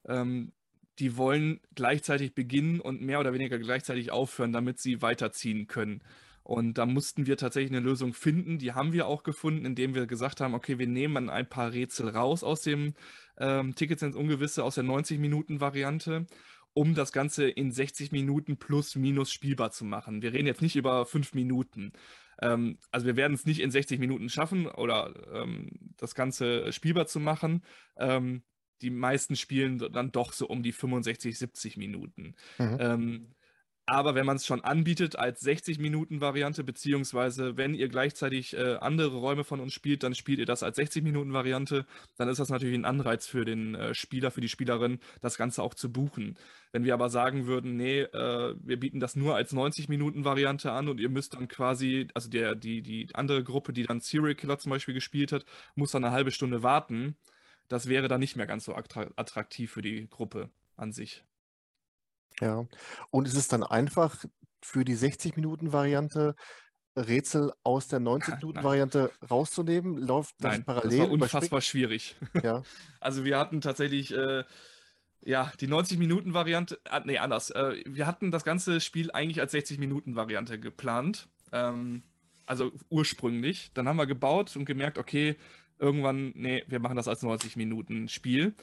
ähm, die wollen gleichzeitig beginnen und mehr oder weniger gleichzeitig aufhören, damit sie weiterziehen können. Und da mussten wir tatsächlich eine Lösung finden. Die haben wir auch gefunden, indem wir gesagt haben, okay, wir nehmen ein paar Rätsel raus aus dem ähm, Tickets ins Ungewisse, aus der 90-Minuten-Variante um das Ganze in 60 Minuten plus minus spielbar zu machen. Wir reden jetzt nicht über fünf Minuten. Ähm, also wir werden es nicht in 60 Minuten schaffen oder ähm, das Ganze spielbar zu machen. Ähm, die meisten spielen dann doch so um die 65, 70 Minuten. Mhm. Aber wenn man es schon anbietet als 60-Minuten-Variante, beziehungsweise wenn ihr gleichzeitig äh, andere Räume von uns spielt, dann spielt ihr das als 60-Minuten-Variante, dann ist das natürlich ein Anreiz für den äh, Spieler, für die Spielerin, das Ganze auch zu buchen. Wenn wir aber sagen würden, nee, äh, wir bieten das nur als 90-Minuten-Variante an und ihr müsst dann quasi, also der, die, die andere Gruppe, die dann Serial Killer zum Beispiel gespielt hat, muss dann eine halbe Stunde warten, das wäre dann nicht mehr ganz so attraktiv für die Gruppe an sich. Ja. Und ist es dann einfach für die 60-Minuten-Variante Rätsel aus der 90-Minuten-Variante rauszunehmen? Läuft das Nein, parallel? das war unfassbar schwierig. Ja. Also wir hatten tatsächlich äh, ja, die 90-Minuten-Variante, äh, nee, anders. Äh, wir hatten das ganze Spiel eigentlich als 60-Minuten-Variante geplant. Ähm, also ursprünglich. Dann haben wir gebaut und gemerkt, okay, irgendwann, nee, wir machen das als 90-Minuten-Spiel.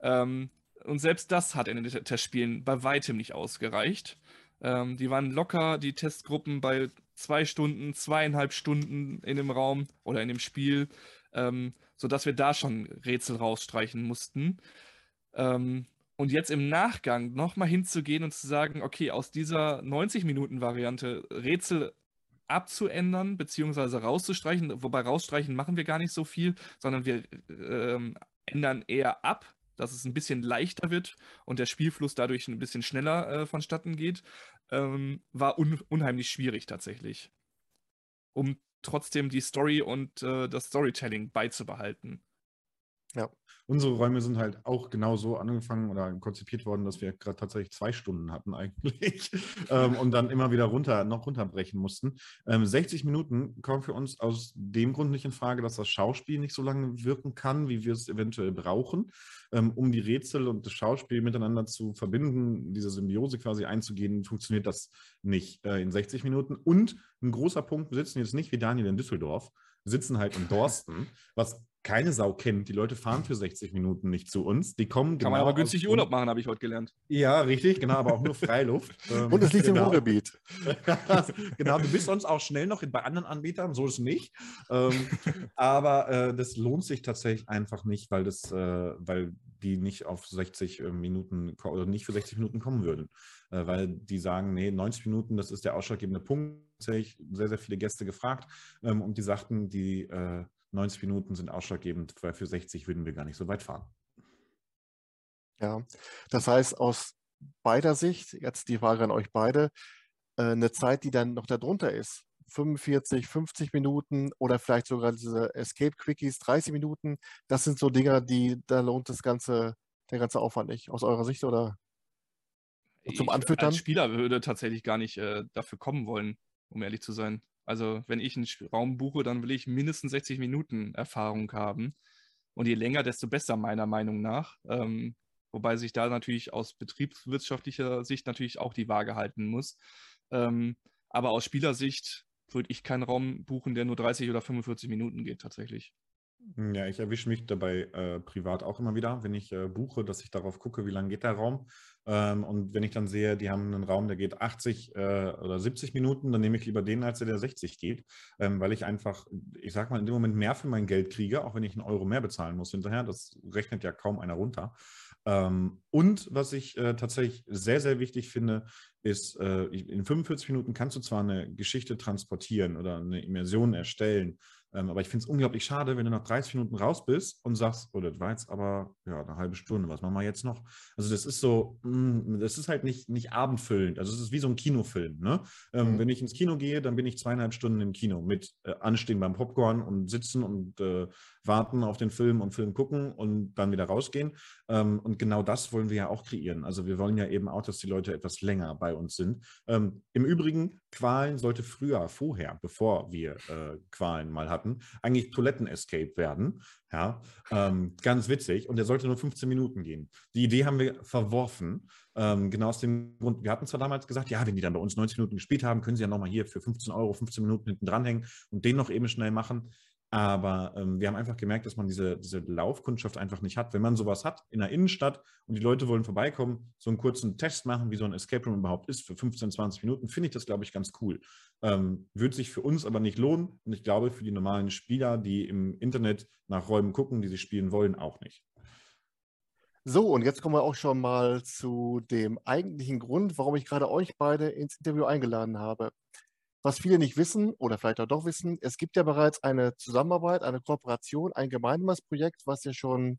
Ähm, und selbst das hat in den Testspielen bei weitem nicht ausgereicht. Ähm, die waren locker, die Testgruppen bei zwei Stunden, zweieinhalb Stunden in dem Raum oder in dem Spiel, ähm, sodass wir da schon Rätsel rausstreichen mussten. Ähm, und jetzt im Nachgang nochmal hinzugehen und zu sagen, okay, aus dieser 90-Minuten-Variante Rätsel abzuändern, beziehungsweise rauszustreichen, wobei rausstreichen machen wir gar nicht so viel, sondern wir ähm, ändern eher ab, dass es ein bisschen leichter wird und der Spielfluss dadurch ein bisschen schneller äh, vonstatten geht, ähm, war un unheimlich schwierig tatsächlich. Um trotzdem die Story und äh, das Storytelling beizubehalten. Ja. Unsere Räume sind halt auch genau so angefangen oder konzipiert worden, dass wir gerade tatsächlich zwei Stunden hatten eigentlich ähm, und dann immer wieder runter, noch runterbrechen mussten. Ähm, 60 Minuten kommen für uns aus dem Grund nicht in Frage, dass das Schauspiel nicht so lange wirken kann, wie wir es eventuell brauchen, ähm, um die Rätsel und das Schauspiel miteinander zu verbinden, diese Symbiose quasi einzugehen, funktioniert das nicht äh, in 60 Minuten. Und ein großer Punkt, wir sitzen jetzt nicht wie Daniel in Düsseldorf, sitzen halt in Dorsten, was keine Sau kennt. Die Leute fahren für 60 Minuten nicht zu uns. Die kommen Kann genau man aber günstig Urlaub machen, habe ich heute gelernt. Ja, richtig, genau, aber auch nur Freiluft. Und es liegt genau. im Ruhrgebiet. genau, du bist sonst auch schnell noch bei anderen Anbietern, so ist es nicht. Ähm, aber äh, das lohnt sich tatsächlich einfach nicht, weil das, äh, weil die nicht auf 60 äh, Minuten oder nicht für 60 Minuten kommen würden. Äh, weil die sagen, nee, 90 Minuten, das ist der ausschlaggebende Punkt. Tatsächlich sehr, sehr viele Gäste gefragt ähm, und die sagten, die äh, 90 Minuten sind ausschlaggebend, weil für 60 würden wir gar nicht so weit fahren. Ja, das heißt, aus beider Sicht, jetzt die Frage an euch beide, äh, eine Zeit, die dann noch darunter ist, 45, 50 Minuten oder vielleicht sogar diese Escape Quickies 30 Minuten, das sind so Dinger, die, da lohnt das Ganze der ganze Aufwand nicht, aus eurer Sicht oder zum ich Anfüttern? als Spieler würde tatsächlich gar nicht äh, dafür kommen wollen, um ehrlich zu sein. Also wenn ich einen Raum buche, dann will ich mindestens 60 Minuten Erfahrung haben. Und je länger, desto besser, meiner Meinung nach. Ähm, wobei sich da natürlich aus betriebswirtschaftlicher Sicht natürlich auch die Waage halten muss. Ähm, aber aus Spielersicht würde ich keinen Raum buchen, der nur 30 oder 45 Minuten geht, tatsächlich. Ja, ich erwische mich dabei äh, privat auch immer wieder, wenn ich äh, buche, dass ich darauf gucke, wie lang geht der Raum. Ähm, und wenn ich dann sehe, die haben einen Raum, der geht 80 äh, oder 70 Minuten, dann nehme ich lieber den, als der, der 60 geht, ähm, weil ich einfach, ich sag mal, in dem Moment mehr für mein Geld kriege, auch wenn ich einen Euro mehr bezahlen muss hinterher. Das rechnet ja kaum einer runter. Ähm, und was ich äh, tatsächlich sehr, sehr wichtig finde, ist, äh, in 45 Minuten kannst du zwar eine Geschichte transportieren oder eine Immersion erstellen, ähm, aber ich finde es unglaublich schade, wenn du nach 30 Minuten raus bist und sagst, oh, das war jetzt aber ja, eine halbe Stunde, was machen wir jetzt noch? Also das ist so, mh, das ist halt nicht, nicht abendfüllend, also es ist wie so ein Kinofilm. Ne? Ähm, Mhm. Wenn ich ins Kino gehe, dann bin ich zweieinhalb Stunden im Kino mit äh, Anstehen beim Popcorn und sitzen und äh, warten auf den Film und Film gucken und dann wieder rausgehen. Ähm, und genau das wollen wir ja auch kreieren. Also wir wollen ja eben auch, dass die Leute etwas länger bei uns sind. Ähm, Im Übrigen, Qualen sollte früher, vorher, bevor wir äh, Qualen mal hatten, eigentlich Toiletten-Escape werden. Ja, ähm, ganz witzig. Und der sollte nur 15 Minuten gehen. Die Idee haben wir verworfen. Ähm, genau aus dem Grund, wir hatten zwar damals gesagt, ja, wenn die dann bei uns 90 Minuten gespielt haben, können sie ja nochmal hier für 15 Euro 15 Minuten hinten dranhängen und den noch eben schnell machen. Aber ähm, wir haben einfach gemerkt, dass man diese, diese Laufkundschaft einfach nicht hat. Wenn man sowas hat in der Innenstadt und die Leute wollen vorbeikommen, so einen kurzen Test machen, wie so ein Escape Room überhaupt ist, für 15, 20 Minuten, finde ich das, glaube ich, ganz cool. Ähm, würde sich für uns aber nicht lohnen und ich glaube für die normalen Spieler, die im Internet nach Räumen gucken, die sie spielen wollen, auch nicht. So, und jetzt kommen wir auch schon mal zu dem eigentlichen Grund, warum ich gerade euch beide ins Interview eingeladen habe. Was viele nicht wissen oder vielleicht auch doch wissen, es gibt ja bereits eine Zusammenarbeit, eine Kooperation, ein gemeinsames Projekt, was ihr schon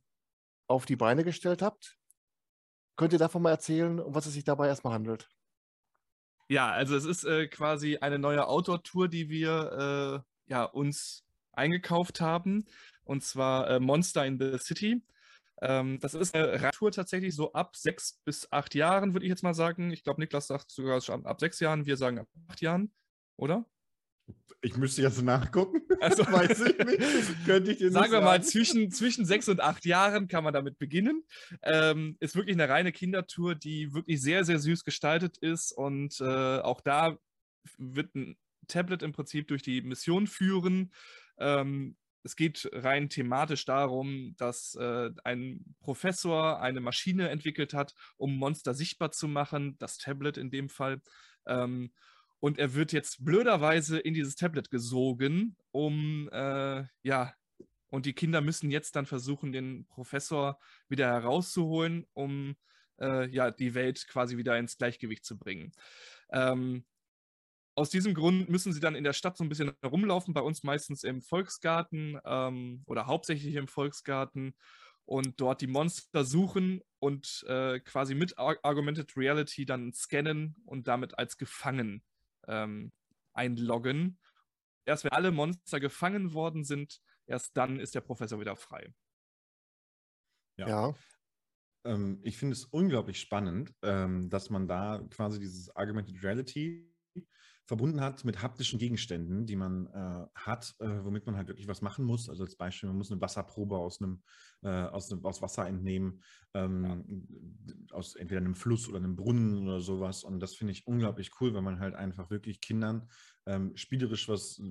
auf die Beine gestellt habt. Könnt ihr davon mal erzählen, um was es sich dabei erstmal handelt? Ja, also es ist äh, quasi eine neue Outdoor-Tour, die wir äh, ja, uns eingekauft haben. Und zwar äh, Monster in the City. Ähm, das ist eine Radtour tatsächlich so ab sechs bis acht Jahren, würde ich jetzt mal sagen. Ich glaube, Niklas sagt sogar schon ab sechs Jahren, wir sagen ab acht Jahren, oder? Ich müsste jetzt nachgucken. Also, Weiß ich nicht. Könnte ich dir Sagen wir mal, zwischen, zwischen sechs und acht Jahren kann man damit beginnen. Ähm, ist wirklich eine reine Kindertour, die wirklich sehr, sehr süß gestaltet ist. Und äh, auch da wird ein Tablet im Prinzip durch die Mission führen. Ähm, es geht rein thematisch darum, dass äh, ein Professor eine Maschine entwickelt hat, um Monster sichtbar zu machen, das Tablet in dem Fall. Ähm, und er wird jetzt blöderweise in dieses Tablet gesogen, um äh, ja, und die Kinder müssen jetzt dann versuchen, den Professor wieder herauszuholen, um äh, ja, die Welt quasi wieder ins Gleichgewicht zu bringen. Ähm, aus diesem Grund müssen sie dann in der Stadt so ein bisschen herumlaufen, bei uns meistens im Volksgarten ähm, oder hauptsächlich im Volksgarten und dort die Monster suchen und äh, quasi mit Ar Augmented Reality dann scannen und damit als gefangen ähm, einloggen. Erst wenn alle Monster gefangen worden sind, erst dann ist der Professor wieder frei. Ja. Ja. Ähm, ich finde es unglaublich spannend, ähm, dass man da quasi dieses Augmented Reality verbunden hat mit haptischen Gegenständen, die man äh, hat, äh, womit man halt wirklich was machen muss. Also als Beispiel, man muss eine Wasserprobe aus einem, äh, aus, einem aus Wasser entnehmen, ähm, aus entweder einem Fluss oder einem Brunnen oder sowas. Und das finde ich unglaublich cool, weil man halt einfach wirklich Kindern ähm, spielerisch was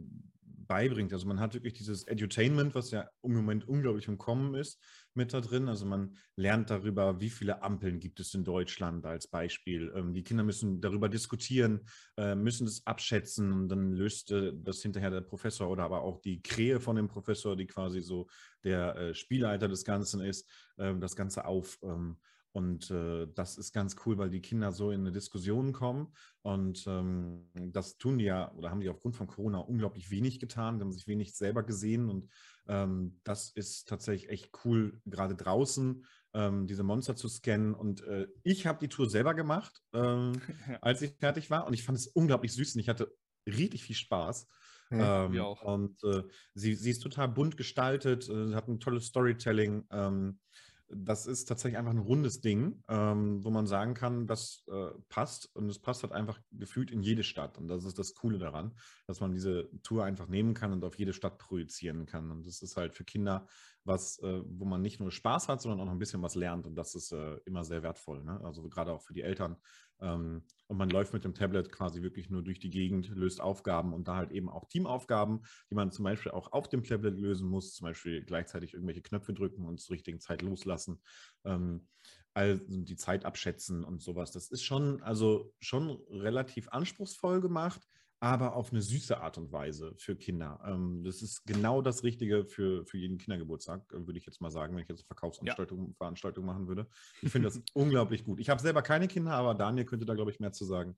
beibringt. Also man hat wirklich dieses Edutainment, was ja im Moment unglaublich im Kommen ist, mit da drin. Also man lernt darüber, wie viele Ampeln gibt es in Deutschland als Beispiel. Ähm, die Kinder müssen darüber diskutieren, äh, müssen das abschätzen und dann löst äh, das hinterher der Professor oder aber auch die Krähe von dem Professor, die quasi so der äh, Spielleiter des Ganzen ist, ähm, das Ganze auf. Ähm, und äh, das ist ganz cool, weil die Kinder so in eine Diskussion kommen. Und ähm, das tun die ja, oder haben die aufgrund von Corona unglaublich wenig getan. Die haben sich wenig selber gesehen. Und ähm, das ist tatsächlich echt cool, gerade draußen ähm, diese Monster zu scannen. Und äh, ich habe die Tour selber gemacht, ähm, als ich fertig war. Und ich fand es unglaublich süß und ich hatte richtig viel Spaß. Mhm. Ähm, auch. Und äh, sie, sie ist total bunt gestaltet, äh, hat ein tolles Storytelling. Ähm, das ist tatsächlich einfach ein rundes Ding, ähm, wo man sagen kann, das äh, passt und es passt halt einfach gefühlt in jede Stadt. Und das ist das Coole daran, dass man diese Tour einfach nehmen kann und auf jede Stadt projizieren kann. Und das ist halt für Kinder was, äh, wo man nicht nur Spaß hat, sondern auch noch ein bisschen was lernt. Und das ist äh, immer sehr wertvoll. Ne? Also gerade auch für die Eltern. Ähm, und man läuft mit dem Tablet quasi wirklich nur durch die Gegend, löst Aufgaben und da halt eben auch Teamaufgaben, die man zum Beispiel auch auf dem Tablet lösen muss, zum Beispiel gleichzeitig irgendwelche Knöpfe drücken und zur richtigen Zeit loslassen. Ähm, also die Zeit abschätzen und sowas. Das ist schon, also schon relativ anspruchsvoll gemacht, aber auf eine süße Art und Weise für Kinder. Ähm, das ist genau das Richtige für, für jeden Kindergeburtstag, äh, würde ich jetzt mal sagen, wenn ich jetzt eine Verkaufsveranstaltung ja. Veranstaltung machen würde. Ich finde das unglaublich gut. Ich habe selber keine Kinder, aber Daniel könnte da, glaube ich, mehr zu sagen.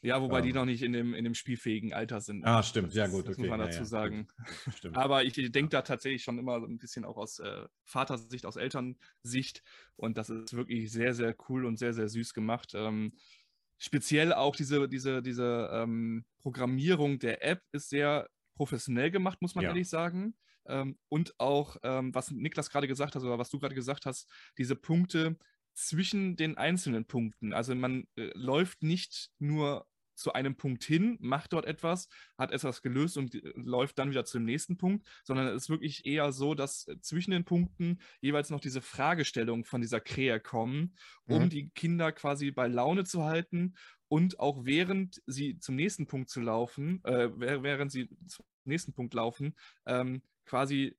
Ja, wobei ähm, die noch nicht in dem, in dem spielfähigen Alter sind. Ah, stimmt, ja gut. Das okay. muss man dazu ja, sagen. Stimmt. Aber ich denke da tatsächlich schon immer ein bisschen auch aus äh, Vatersicht, aus Elternsicht. Und das ist wirklich sehr, sehr cool und sehr, sehr süß gemacht. Ähm, speziell auch diese, diese, diese ähm, Programmierung der App ist sehr professionell gemacht, muss man ja. ehrlich sagen. Ähm, und auch, ähm, was Niklas gerade gesagt hat, oder was du gerade gesagt hast, diese Punkte zwischen den einzelnen Punkten. Also man äh, läuft nicht nur zu einem Punkt hin, macht dort etwas, hat etwas gelöst und äh, läuft dann wieder zum nächsten Punkt, sondern es ist wirklich eher so, dass äh, zwischen den Punkten jeweils noch diese Fragestellungen von dieser Krähe kommen, um mhm. die Kinder quasi bei Laune zu halten und auch während sie zum nächsten Punkt zu laufen, äh, während sie zum nächsten Punkt laufen, ähm, quasi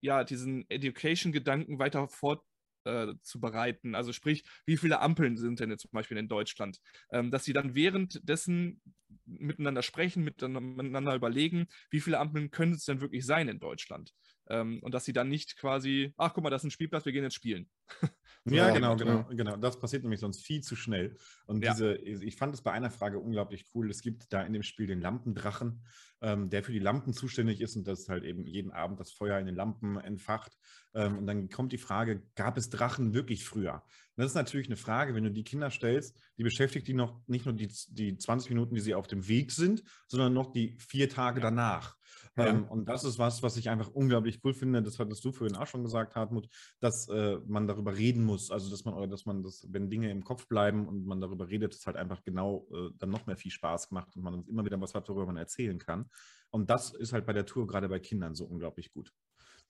ja diesen Education-Gedanken weiter fort äh, zu bereiten. Also sprich, wie viele Ampeln sind denn jetzt zum Beispiel in Deutschland? Ähm, dass sie dann währenddessen miteinander sprechen, miteinander überlegen, wie viele Ampeln können es denn wirklich sein in Deutschland? Ähm, und dass sie dann nicht quasi, ach guck mal, das ist ein Spielplatz, wir gehen jetzt spielen. Ja, genau, genau, genau. Das passiert nämlich sonst viel zu schnell. Und ja. diese, ich fand es bei einer Frage unglaublich cool. Es gibt da in dem Spiel den Lampendrachen, ähm, der für die Lampen zuständig ist und das halt eben jeden Abend das Feuer in den Lampen entfacht. Ähm, und dann kommt die Frage, gab es Drachen wirklich früher? Und das ist natürlich eine Frage, wenn du die Kinder stellst, die beschäftigt die noch nicht nur die, die 20 Minuten, die sie auf dem Weg sind, sondern noch die vier Tage ja. danach. Ja. Ähm, und das ist was, was ich einfach unglaublich cool finde. Das hattest du vorhin auch schon gesagt, Hartmut, dass äh, man darüber reden muss. Also, dass man, dass man das, wenn Dinge im Kopf bleiben und man darüber redet, ist halt einfach genau äh, dann noch mehr viel Spaß gemacht und man immer wieder was hat, worüber man erzählen kann. Und das ist halt bei der Tour gerade bei Kindern so unglaublich gut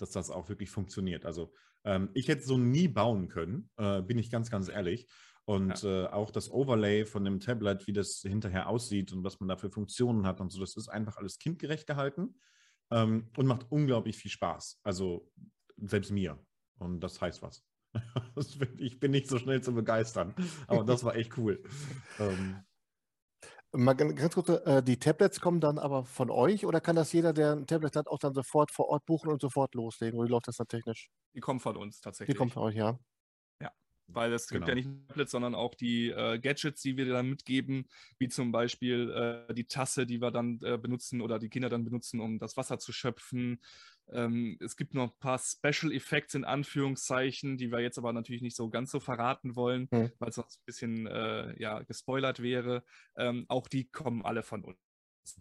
dass das auch wirklich funktioniert. Also ähm, ich hätte so nie bauen können, äh, bin ich ganz, ganz ehrlich. Und ja. äh, auch das Overlay von dem Tablet, wie das hinterher aussieht und was man da für Funktionen hat und so, das ist einfach alles kindgerecht gehalten ähm, und macht unglaublich viel Spaß. Also selbst mir. Und das heißt was. ich bin nicht so schnell zu begeistern, aber das war echt cool. ähm, Mal ganz kurz, äh, die Tablets kommen dann aber von euch oder kann das jeder, der ein Tablet hat, auch dann sofort vor Ort buchen und sofort loslegen? Oder wie läuft das dann technisch? Die kommen von uns tatsächlich. Die kommen von euch, ja. Weil es genau. gibt ja genau. nicht Tablets, sondern auch die äh, Gadgets, die wir dann mitgeben, wie zum Beispiel äh, die Tasse, die wir dann äh, benutzen oder die Kinder dann benutzen, um das Wasser zu schöpfen. Ähm, es gibt noch ein paar Special Effects in Anführungszeichen, die wir jetzt aber natürlich nicht so ganz so verraten wollen, hm. weil es sonst ein bisschen äh, ja, gespoilert wäre. Ähm, auch die kommen alle von uns.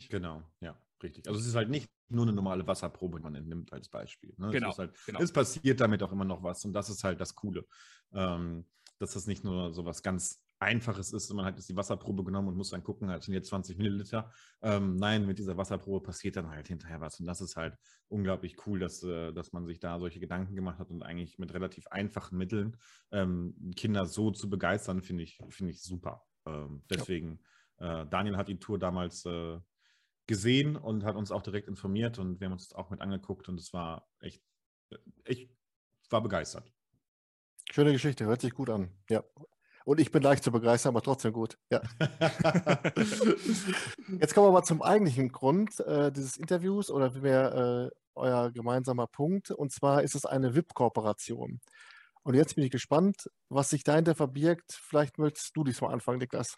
Genau, ja, richtig. Also es ist halt nicht nur eine normale Wasserprobe, die man entnimmt als Beispiel. Ne? Genau, es, halt, genau. es passiert damit auch immer noch was und das ist halt das Coole, ähm, dass das nicht nur so was ganz Einfaches ist, man hat jetzt die Wasserprobe genommen und muss dann gucken, halt sind jetzt 20 Milliliter. Ähm, nein, mit dieser Wasserprobe passiert dann halt hinterher was und das ist halt unglaublich cool, dass, äh, dass man sich da solche Gedanken gemacht hat und eigentlich mit relativ einfachen Mitteln ähm, Kinder so zu begeistern, finde ich, finde ich super. Ähm, deswegen, ja. äh, Daniel hat die Tour damals äh, gesehen und hat uns auch direkt informiert und wir haben uns das auch mit angeguckt und es war echt, ich war begeistert. Schöne Geschichte, hört sich gut an. Ja. Und ich bin leicht zu begeistern, aber trotzdem gut. Ja. Jetzt kommen wir mal zum eigentlichen Grund äh, dieses Interviews oder vielmehr äh, euer gemeinsamer Punkt. Und zwar ist es eine VIP-Kooperation. Und jetzt bin ich gespannt, was sich dahinter verbirgt. Vielleicht möchtest du diesmal anfangen, Niklas.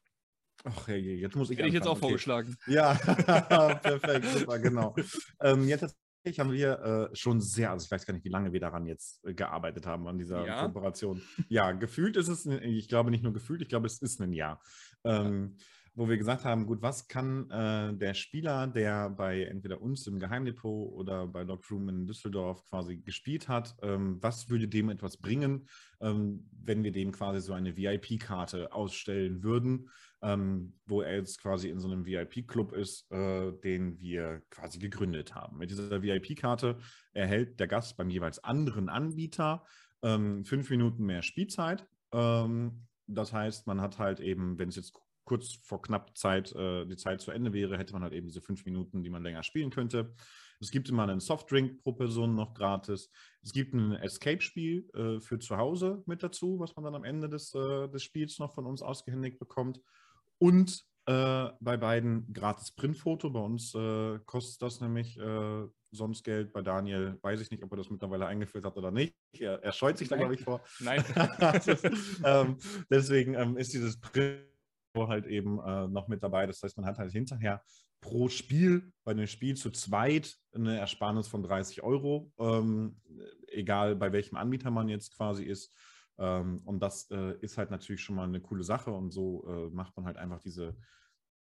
Ach hey, jetzt muss ich. Hätte ich jetzt auch okay. vorgeschlagen. Ja, perfekt, super, genau. ähm, jetzt tatsächlich haben wir äh, schon sehr, also ich weiß gar nicht, wie lange wir daran jetzt äh, gearbeitet haben, an dieser ja. Kooperation. Ja, gefühlt ist es, ich glaube nicht nur gefühlt, ich glaube, es ist ein Jahr. Ähm, wo wir gesagt haben, gut, was kann äh, der Spieler, der bei entweder uns im Geheimdepot oder bei Lockroom in Düsseldorf quasi gespielt hat, ähm, was würde dem etwas bringen, ähm, wenn wir dem quasi so eine VIP-Karte ausstellen würden, ähm, wo er jetzt quasi in so einem VIP-Club ist, äh, den wir quasi gegründet haben. Mit dieser VIP-Karte erhält der Gast beim jeweils anderen Anbieter ähm, fünf Minuten mehr Spielzeit. Ähm, das heißt, man hat halt eben, wenn es jetzt kurz vor knapp Zeit, äh, die Zeit zu Ende wäre, hätte man halt eben diese fünf Minuten, die man länger spielen könnte. Es gibt immer einen Softdrink pro Person noch gratis. Es gibt ein Escape-Spiel äh, für zu Hause mit dazu, was man dann am Ende des, äh, des Spiels noch von uns ausgehändigt bekommt. Und äh, bei beiden gratis Printfoto. Bei uns äh, kostet das nämlich äh, sonst Geld. Bei Daniel weiß ich nicht, ob er das mittlerweile eingeführt hat oder nicht. Er, er scheut sich da, glaube ich, vor. Nein. ähm, deswegen ähm, ist dieses Print halt eben äh, noch mit dabei. Das heißt, man hat halt hinterher pro Spiel bei dem Spiel zu zweit eine Ersparnis von 30 Euro, ähm, egal bei welchem Anbieter man jetzt quasi ist. Ähm, und das äh, ist halt natürlich schon mal eine coole Sache und so äh, macht man halt einfach diese,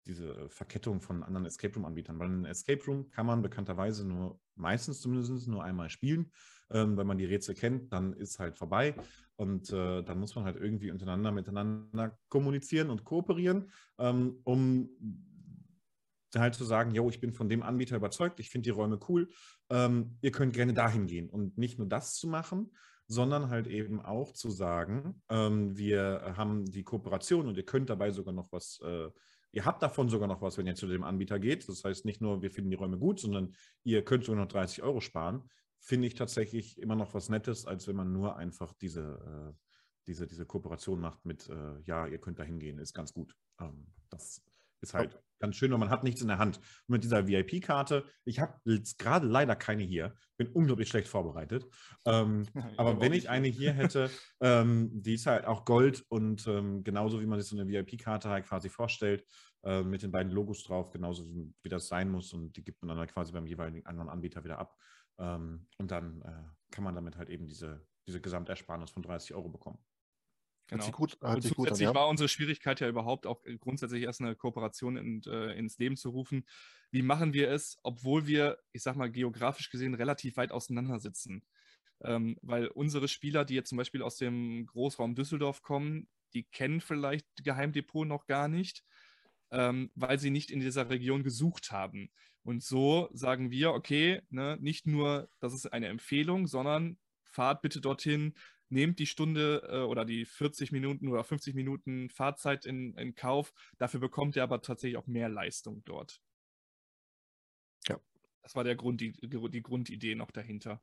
diese Verkettung von anderen Escape Room-Anbietern. Weil ein Escape Room kann man bekannterweise nur, meistens zumindest nur einmal spielen. Ähm, wenn man die Rätsel kennt, dann ist halt vorbei. Und äh, dann muss man halt irgendwie untereinander miteinander kommunizieren und kooperieren, ähm, um halt zu sagen, yo, ich bin von dem Anbieter überzeugt, ich finde die Räume cool, ähm, ihr könnt gerne dahin gehen. Und nicht nur das zu machen, sondern halt eben auch zu sagen, ähm, wir haben die Kooperation und ihr könnt dabei sogar noch was, äh, ihr habt davon sogar noch was, wenn ihr zu dem Anbieter geht. Das heißt nicht nur, wir finden die Räume gut, sondern ihr könnt sogar noch 30 Euro sparen. Finde ich tatsächlich immer noch was Nettes, als wenn man nur einfach diese, äh, diese, diese Kooperation macht mit, äh, ja, ihr könnt da hingehen, ist ganz gut. Ähm, das ist halt ganz schön, weil man hat nichts in der Hand. Und mit dieser VIP-Karte, ich habe jetzt gerade leider keine hier, bin unglaublich schlecht vorbereitet. Ähm, aber wenn ich eine hier hätte, ähm, die ist halt auch Gold und ähm, genauso wie man sich so eine VIP-Karte halt quasi vorstellt, äh, mit den beiden Logos drauf, genauso wie, wie, das sein muss und die gibt man dann halt quasi beim jeweiligen anderen Anbieter wieder ab. Ähm, und dann äh, kann man damit halt eben diese, diese Gesamtersparnis von 30 Euro bekommen. Genau. Gut, und zusätzlich an, ja. war unsere Schwierigkeit ja überhaupt auch äh, grundsätzlich erst eine Kooperation in, äh, ins Leben zu rufen. Wie machen wir es, obwohl wir, ich sag mal, geografisch gesehen relativ weit auseinander sitzen? Ähm, weil unsere Spieler, die jetzt zum Beispiel aus dem Großraum Düsseldorf kommen, die kennen vielleicht Geheimdepot noch gar nicht, ähm, weil sie nicht in dieser Region gesucht haben. Und so sagen wir, okay, ne, nicht nur, das ist eine Empfehlung, sondern fahrt bitte dorthin, nehmt die Stunde äh, oder die 40 Minuten oder 50 Minuten Fahrzeit in, in Kauf. Dafür bekommt ihr aber tatsächlich auch mehr Leistung dort. Ja. Das war der Grund, die, die Grundidee noch dahinter.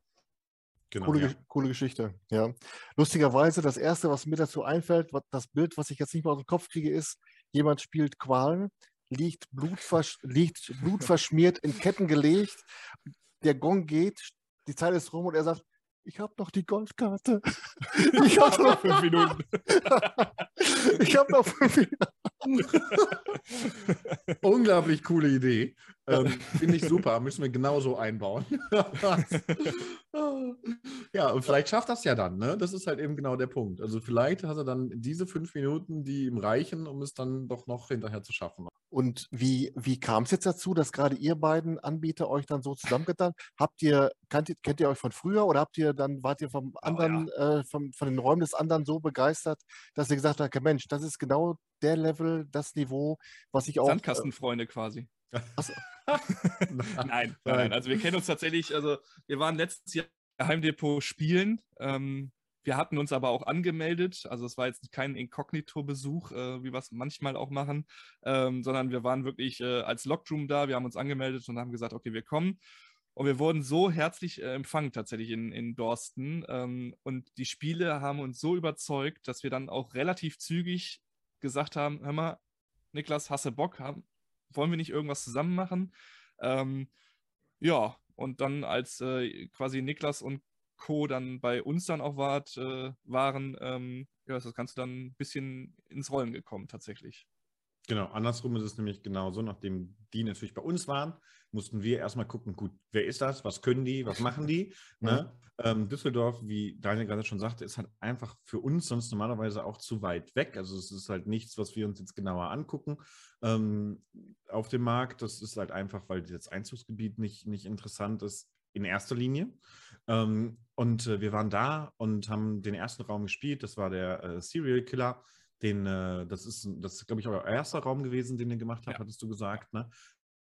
Genau, coole, ja. coole Geschichte, ja. Lustigerweise, das Erste, was mir dazu einfällt, das Bild, was ich jetzt nicht mehr aus dem Kopf kriege, ist, jemand spielt Qualen, liegt, blutversch liegt blutverschmiert, in Ketten gelegt, der Gong geht, die Zeit ist rum und er sagt, ich habe noch die Goldkarte. Ich habe noch fünf Minuten. ich habe noch fünf Minuten. Unglaublich coole Idee. Ähm, Finde ich super. Müssen wir genauso einbauen. ja, und vielleicht schafft das ja dann. Ne? Das ist halt eben genau der Punkt. Also vielleicht hat er dann diese fünf Minuten, die ihm reichen, um es dann doch noch hinterher zu schaffen. Und wie, wie kam es jetzt dazu, dass gerade ihr beiden Anbieter euch dann so zusammengetan habt? Ihr, kennt, kennt ihr euch von früher oder habt ihr dann, wart ihr vom anderen, oh, ja. äh, vom, von den Räumen des anderen so begeistert, dass ihr gesagt habt, Mensch, das ist genau der Level, das Niveau, was ich auch. Äh, Sandkastenfreunde äh, quasi. nein, nein, nein, also wir kennen uns tatsächlich, also wir waren letztes Jahr Heimdepot spielen. Ähm, wir hatten uns aber auch angemeldet, also es war jetzt kein Inkognito-Besuch, äh, wie wir es manchmal auch machen, ähm, sondern wir waren wirklich äh, als Lockroom da, wir haben uns angemeldet und haben gesagt, okay, wir kommen. Und wir wurden so herzlich äh, empfangen tatsächlich in, in Dorsten. Ähm, und die Spiele haben uns so überzeugt, dass wir dann auch relativ zügig gesagt haben, hör mal, Niklas, hasse Bock, haben, wollen wir nicht irgendwas zusammen machen? Ähm, ja, und dann als äh, quasi Niklas und Co. dann bei uns dann auch wart, äh, waren, ähm, ja, ist das Ganze dann ein bisschen ins Rollen gekommen tatsächlich. Genau, andersrum ist es nämlich genauso, nachdem die natürlich bei uns waren, mussten wir erstmal gucken, gut, wer ist das, was können die, was machen die. Ne? Ähm, Düsseldorf, wie Daniel gerade schon sagte, ist halt einfach für uns sonst normalerweise auch zu weit weg. Also es ist halt nichts, was wir uns jetzt genauer angucken ähm, auf dem Markt. Das ist halt einfach, weil das Einzugsgebiet nicht, nicht interessant ist in erster Linie. Ähm, und äh, wir waren da und haben den ersten Raum gespielt. Das war der äh, Serial Killer. Den, äh, das ist, das ist, glaube ich, euer erster Raum gewesen, den ihr gemacht habt, ja. hattest du gesagt. Ne?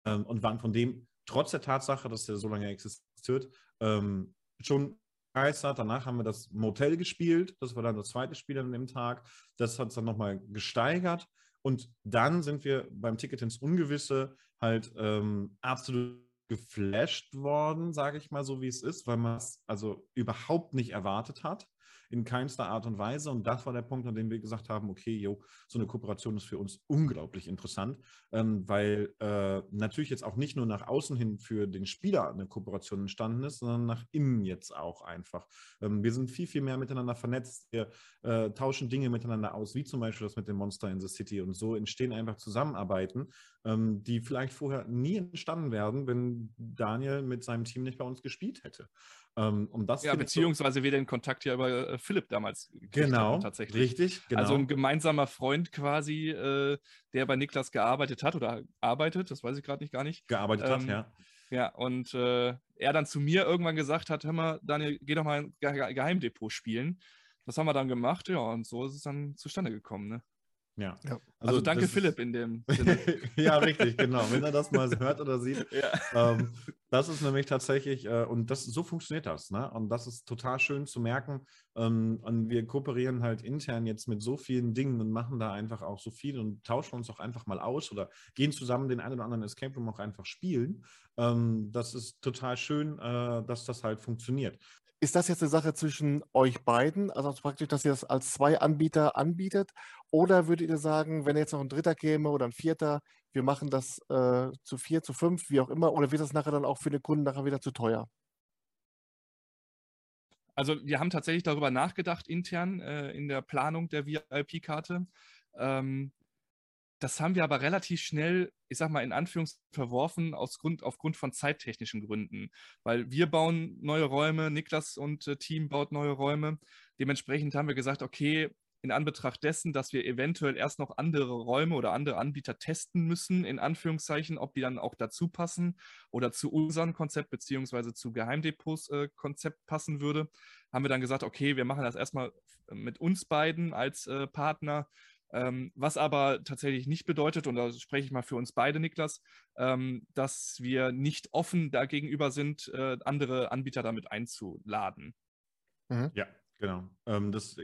Ähm, und waren von dem, trotz der Tatsache, dass der so lange existiert, ähm, schon begeistert. Danach haben wir das Motel gespielt. Das war dann das zweite Spiel an dem Tag. Das hat es dann nochmal gesteigert. Und dann sind wir beim Ticket ins Ungewisse halt ähm, absolut geflasht worden, sage ich mal so, wie es ist, weil man es also überhaupt nicht erwartet hat in keinster Art und Weise. Und das war der Punkt, an dem wir gesagt haben, okay, jo, so eine Kooperation ist für uns unglaublich interessant, ähm, weil äh, natürlich jetzt auch nicht nur nach außen hin für den Spieler eine Kooperation entstanden ist, sondern nach innen jetzt auch einfach. Ähm, wir sind viel, viel mehr miteinander vernetzt. Wir äh, tauschen Dinge miteinander aus, wie zum Beispiel das mit dem Monster in the City. Und so entstehen einfach Zusammenarbeiten, ähm, die vielleicht vorher nie entstanden wären, wenn Daniel mit seinem Team nicht bei uns gespielt hätte. Ähm, um das ja, beziehungsweise so wir den Kontakt ja über äh, Philipp damals genau, hatten, tatsächlich. Richtig, genau. Also ein gemeinsamer Freund quasi, äh, der bei Niklas gearbeitet hat oder arbeitet, das weiß ich gerade nicht gar nicht. Gearbeitet ähm, hat, ja. Ja, und äh, er dann zu mir irgendwann gesagt hat, hör mal, Daniel, geh doch mal ein Ge Geheimdepot spielen. Das haben wir dann gemacht, ja, und so ist es dann zustande gekommen, ne? Ja. ja. Also, also, danke Philipp in dem Sinne. ja, richtig, genau. Wenn er das mal hört oder sieht. Ja. Ähm, das ist nämlich tatsächlich, äh, und das, so funktioniert das. Ne? Und das ist total schön zu merken. Ähm, und wir kooperieren halt intern jetzt mit so vielen Dingen und machen da einfach auch so viel und tauschen uns auch einfach mal aus oder gehen zusammen den einen oder anderen Escape Room auch einfach spielen. Ähm, das ist total schön, äh, dass das halt funktioniert. Ist das jetzt eine Sache zwischen euch beiden, also praktisch, dass ihr das als zwei Anbieter anbietet? Oder würdet ihr sagen, wenn jetzt noch ein dritter käme oder ein vierter, wir machen das äh, zu vier, zu fünf, wie auch immer, oder wird das nachher dann auch für den Kunden nachher wieder zu teuer? Also wir haben tatsächlich darüber nachgedacht intern äh, in der Planung der VIP-Karte. Ähm, das haben wir aber relativ schnell, ich sag mal, in Anführungszeichen verworfen aus Grund, aufgrund von zeittechnischen Gründen. Weil wir bauen neue Räume, Niklas und äh, Team baut neue Räume. Dementsprechend haben wir gesagt, okay, in Anbetracht dessen, dass wir eventuell erst noch andere Räume oder andere Anbieter testen müssen, in Anführungszeichen, ob die dann auch dazu passen oder zu unserem Konzept beziehungsweise zu Geheimdepots äh, Konzept passen würde, haben wir dann gesagt, okay, wir machen das erstmal mit uns beiden als äh, Partner ähm, was aber tatsächlich nicht bedeutet, und da spreche ich mal für uns beide, Niklas, ähm, dass wir nicht offen dagegenüber sind, äh, andere Anbieter damit einzuladen. Mhm. Ja, genau. Ähm, das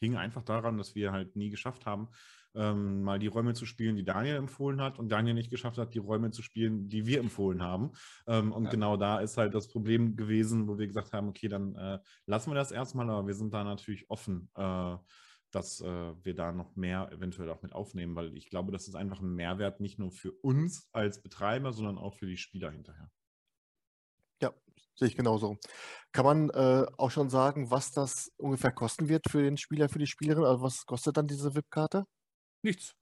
hing einfach daran, dass wir halt nie geschafft haben, ähm, mal die Räume zu spielen, die Daniel empfohlen hat und Daniel nicht geschafft hat, die Räume zu spielen, die wir empfohlen haben. Ähm, und ja. genau da ist halt das Problem gewesen, wo wir gesagt haben, okay, dann äh, lassen wir das erstmal, aber wir sind da natürlich offen. Äh, dass äh, wir da noch mehr eventuell auch mit aufnehmen, weil ich glaube, das ist einfach ein Mehrwert nicht nur für uns als Betreiber, sondern auch für die Spieler hinterher. Sehe ich genauso. Kann man äh, auch schon sagen, was das ungefähr kosten wird für den Spieler, für die Spielerin? Also was kostet dann diese VIP-Karte? Nichts,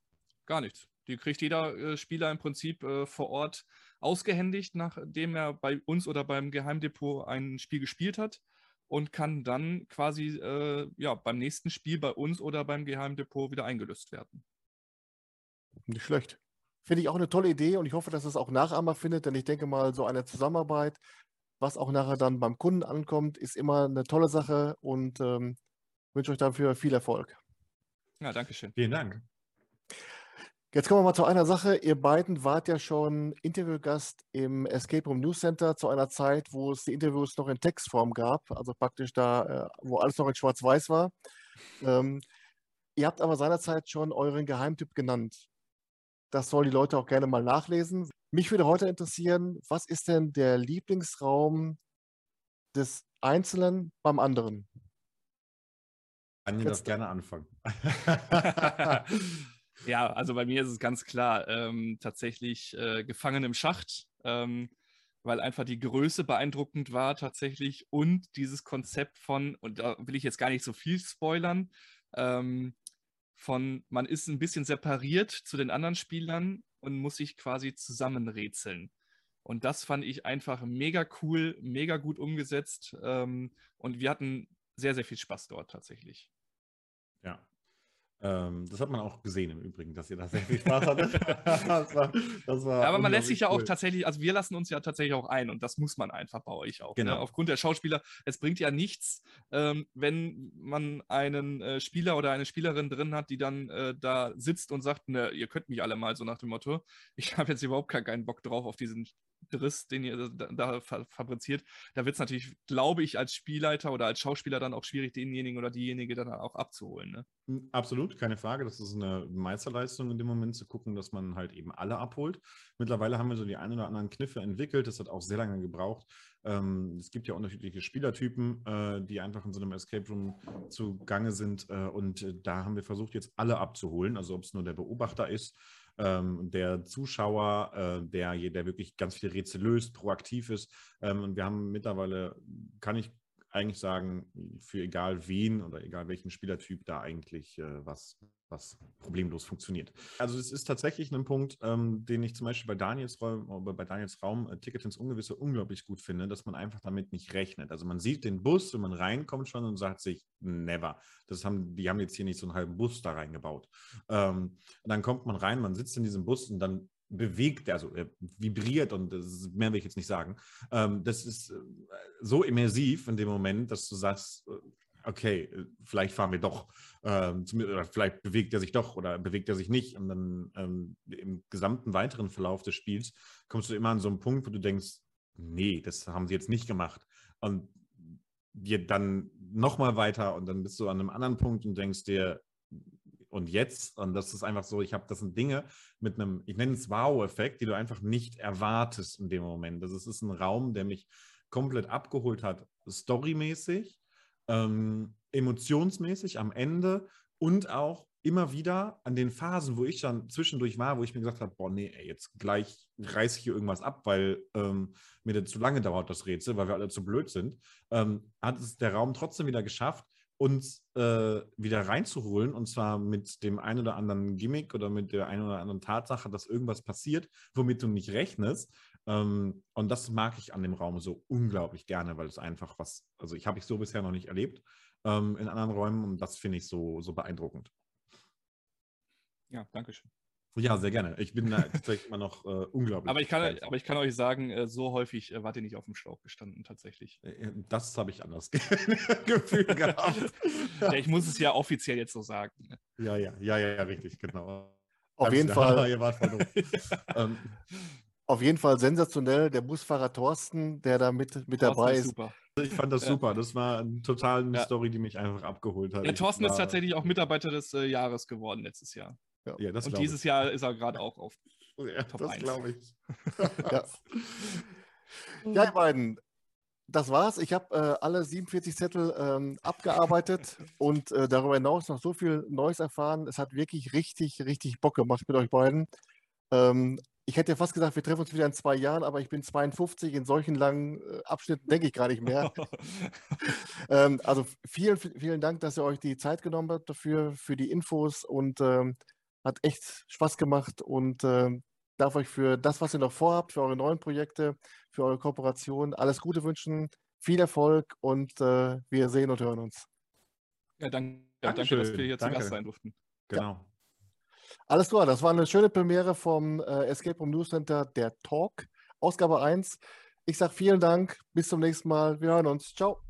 gar nichts. Die kriegt jeder äh, Spieler im Prinzip äh, vor Ort ausgehändigt, nachdem er bei uns oder beim Geheimdepot ein Spiel gespielt hat und kann dann quasi äh, ja, beim nächsten Spiel bei uns oder beim Geheimdepot wieder eingelöst werden. Nicht schlecht. Finde ich auch eine tolle Idee und ich hoffe, dass es auch Nachahmer findet, denn ich denke mal, so eine Zusammenarbeit, was auch nachher dann beim Kunden ankommt, ist immer eine tolle Sache und ähm, wünsche euch dafür viel Erfolg. Ja, danke schön. Vielen Dank. Jetzt kommen wir mal zu einer Sache. Ihr beiden wart ja schon Interviewgast im Escape Room News Center zu einer Zeit, wo es die Interviews noch in Textform gab, also praktisch da, äh, wo alles noch in Schwarz-Weiß war. Ähm, ihr habt aber seinerzeit schon euren Geheimtipp genannt. Das sollen die Leute auch gerne mal nachlesen. Mich würde heute interessieren, was ist denn der Lieblingsraum des Einzelnen beim anderen? Kann ich das gerne anfangen. Ja, also bei mir ist es ganz klar ähm, tatsächlich äh, gefangen im Schacht, ähm, weil einfach die Größe beeindruckend war tatsächlich und dieses Konzept von, und da will ich jetzt gar nicht so viel spoilern, ähm, von, man ist ein bisschen separiert zu den anderen Spielern und muss sich quasi zusammenrätseln. Und das fand ich einfach mega cool, mega gut umgesetzt. Ähm, und wir hatten sehr, sehr viel Spaß dort tatsächlich. Ja, ähm, das hat man auch gesehen im Übrigen, dass ihr da sehr viel Spaß hattet. das war, das war aber man lässt sich ja cool. auch tatsächlich, also wir lassen uns ja tatsächlich auch ein und das muss man einfach bei euch auch. Ne? Genau. Ne? Aufgrund der Schauspieler, es bringt ja nichts, ähm, wenn man einen äh, Spieler oder eine Spielerin drin hat, die dann äh, da sitzt und sagt, ne, ihr könnt mich alle mal so nach dem Motto, ich habe jetzt überhaupt keinen Bock drauf auf diesen Driss, den ihr da, da fabriziert. Da wird es natürlich, glaube ich, als Spielleiter oder als Schauspieler dann auch schwierig, denjenigen oder diejenige dann auch abzuholen. Ne? Hm, absolut, keine Frage. Das ist eine Meisterleistung in dem Moment zu gucken, dass man halt eben alle abholt. Mittlerweile haben wir so die ein oder anderen Kniffe entwickelt. Das hat auch sehr lange gebraucht. Ähm, es gibt ja unterschiedliche Spielertypen, äh, die einfach in so einem Escape Room zugange sind. Äh, und äh, da haben wir versucht, jetzt alle abzuholen. Also ob es nur der Beobachter ist ähm, der Zuschauer, äh, der, der wirklich ganz viele Rätsel löst, proaktiv ist. Ähm, und wir haben mittlerweile, kann ich eigentlich sagen, für egal wen oder egal welchen Spielertyp da eigentlich äh, was, was problemlos funktioniert. Also es ist tatsächlich ein Punkt, ähm, den ich zum Beispiel bei Daniels Raum, bei Daniels Raum äh, Ticket ins Ungewisse unglaublich gut finde, dass man einfach damit nicht rechnet. Also man sieht den Bus, wenn man reinkommt schon und sagt sich, never. Das haben, die haben jetzt hier nicht so einen halben Bus da reingebaut. Ähm, dann kommt man rein, man sitzt in diesem Bus und dann bewegt, also er vibriert und das mehr will ich jetzt nicht sagen. Ähm, das ist äh, so immersiv in dem Moment, dass du sagst, äh, okay, äh, vielleicht fahren wir doch, ähm, oder vielleicht bewegt er sich doch oder bewegt er sich nicht. Und dann ähm, im gesamten weiteren Verlauf des Spiels kommst du immer an so einen Punkt, wo du denkst, nee, das haben sie jetzt nicht gemacht. Und dir dann nochmal weiter und dann bist du an einem anderen Punkt und denkst dir, und jetzt, und das ist einfach so, ich habe, das sind Dinge mit einem, ich nenne es Wow-Effekt, die du einfach nicht erwartest in dem Moment. Das ist, ist ein Raum, der mich komplett abgeholt hat, storymäßig, ähm, emotionsmäßig am Ende und auch immer wieder an den Phasen, wo ich dann zwischendurch war, wo ich mir gesagt habe, boah, nee, ey, jetzt gleich reiße ich hier irgendwas ab, weil ähm, mir das zu lange dauert, das Rätsel, weil wir alle zu blöd sind, ähm, hat es der Raum trotzdem wieder geschafft, uns äh, wieder reinzuholen und zwar mit dem einen oder anderen Gimmick oder mit der einen oder anderen Tatsache, dass irgendwas passiert, womit du nicht rechnest. Ähm, und das mag ich an dem Raum so unglaublich gerne, weil es einfach was, also ich habe ich so bisher noch nicht erlebt ähm, in anderen Räumen und das finde ich so, so beeindruckend. Ja, danke schön. Ja, sehr gerne. Ich bin da tatsächlich immer noch äh, unglaublich. Aber ich, kann, aber ich kann euch sagen, äh, so häufig äh, wart ihr nicht auf dem Schlauch gestanden, tatsächlich. Äh, äh, das habe ich anders gefühlt gehabt. ja, ich muss es ja offiziell jetzt so sagen. Ne? Ja, ja, ja, ja, ja, richtig, genau. Auf jeden Fall. ihr wart voll ähm, auf jeden Fall sensationell, der Busfahrer Thorsten, der da mit, mit dabei ist. Super. Ich fand das ja. super. Das war eine total ja. Story, die mich einfach abgeholt hat. Der Thorsten ist tatsächlich auch Mitarbeiter des äh, Jahres geworden letztes Jahr. Ja. ja und dieses ich. Jahr ist er gerade auch auf ja, Top das 1. glaube ich. ja. ja, ihr beiden, das war's. Ich habe äh, alle 47 Zettel ähm, abgearbeitet und äh, darüber hinaus noch so viel Neues erfahren. Es hat wirklich richtig, richtig Bock gemacht mit euch beiden. Ähm, ich hätte fast gesagt, wir treffen uns wieder in zwei Jahren, aber ich bin 52. In solchen langen äh, Abschnitten denke ich gar nicht mehr. ähm, also vielen, vielen Dank, dass ihr euch die Zeit genommen habt dafür, für die Infos und ähm, hat echt Spaß gemacht und äh, darf euch für das, was ihr noch vorhabt, für eure neuen Projekte, für eure Kooperation alles Gute wünschen, viel Erfolg und äh, wir sehen und hören uns. Ja, danke, ja, danke dass wir hier danke. zu Gast sein durften. Genau. Ja. Alles klar, das war eine schöne Premiere vom äh, Escape Room News Center, der Talk, Ausgabe 1. Ich sage vielen Dank, bis zum nächsten Mal, wir hören uns. Ciao.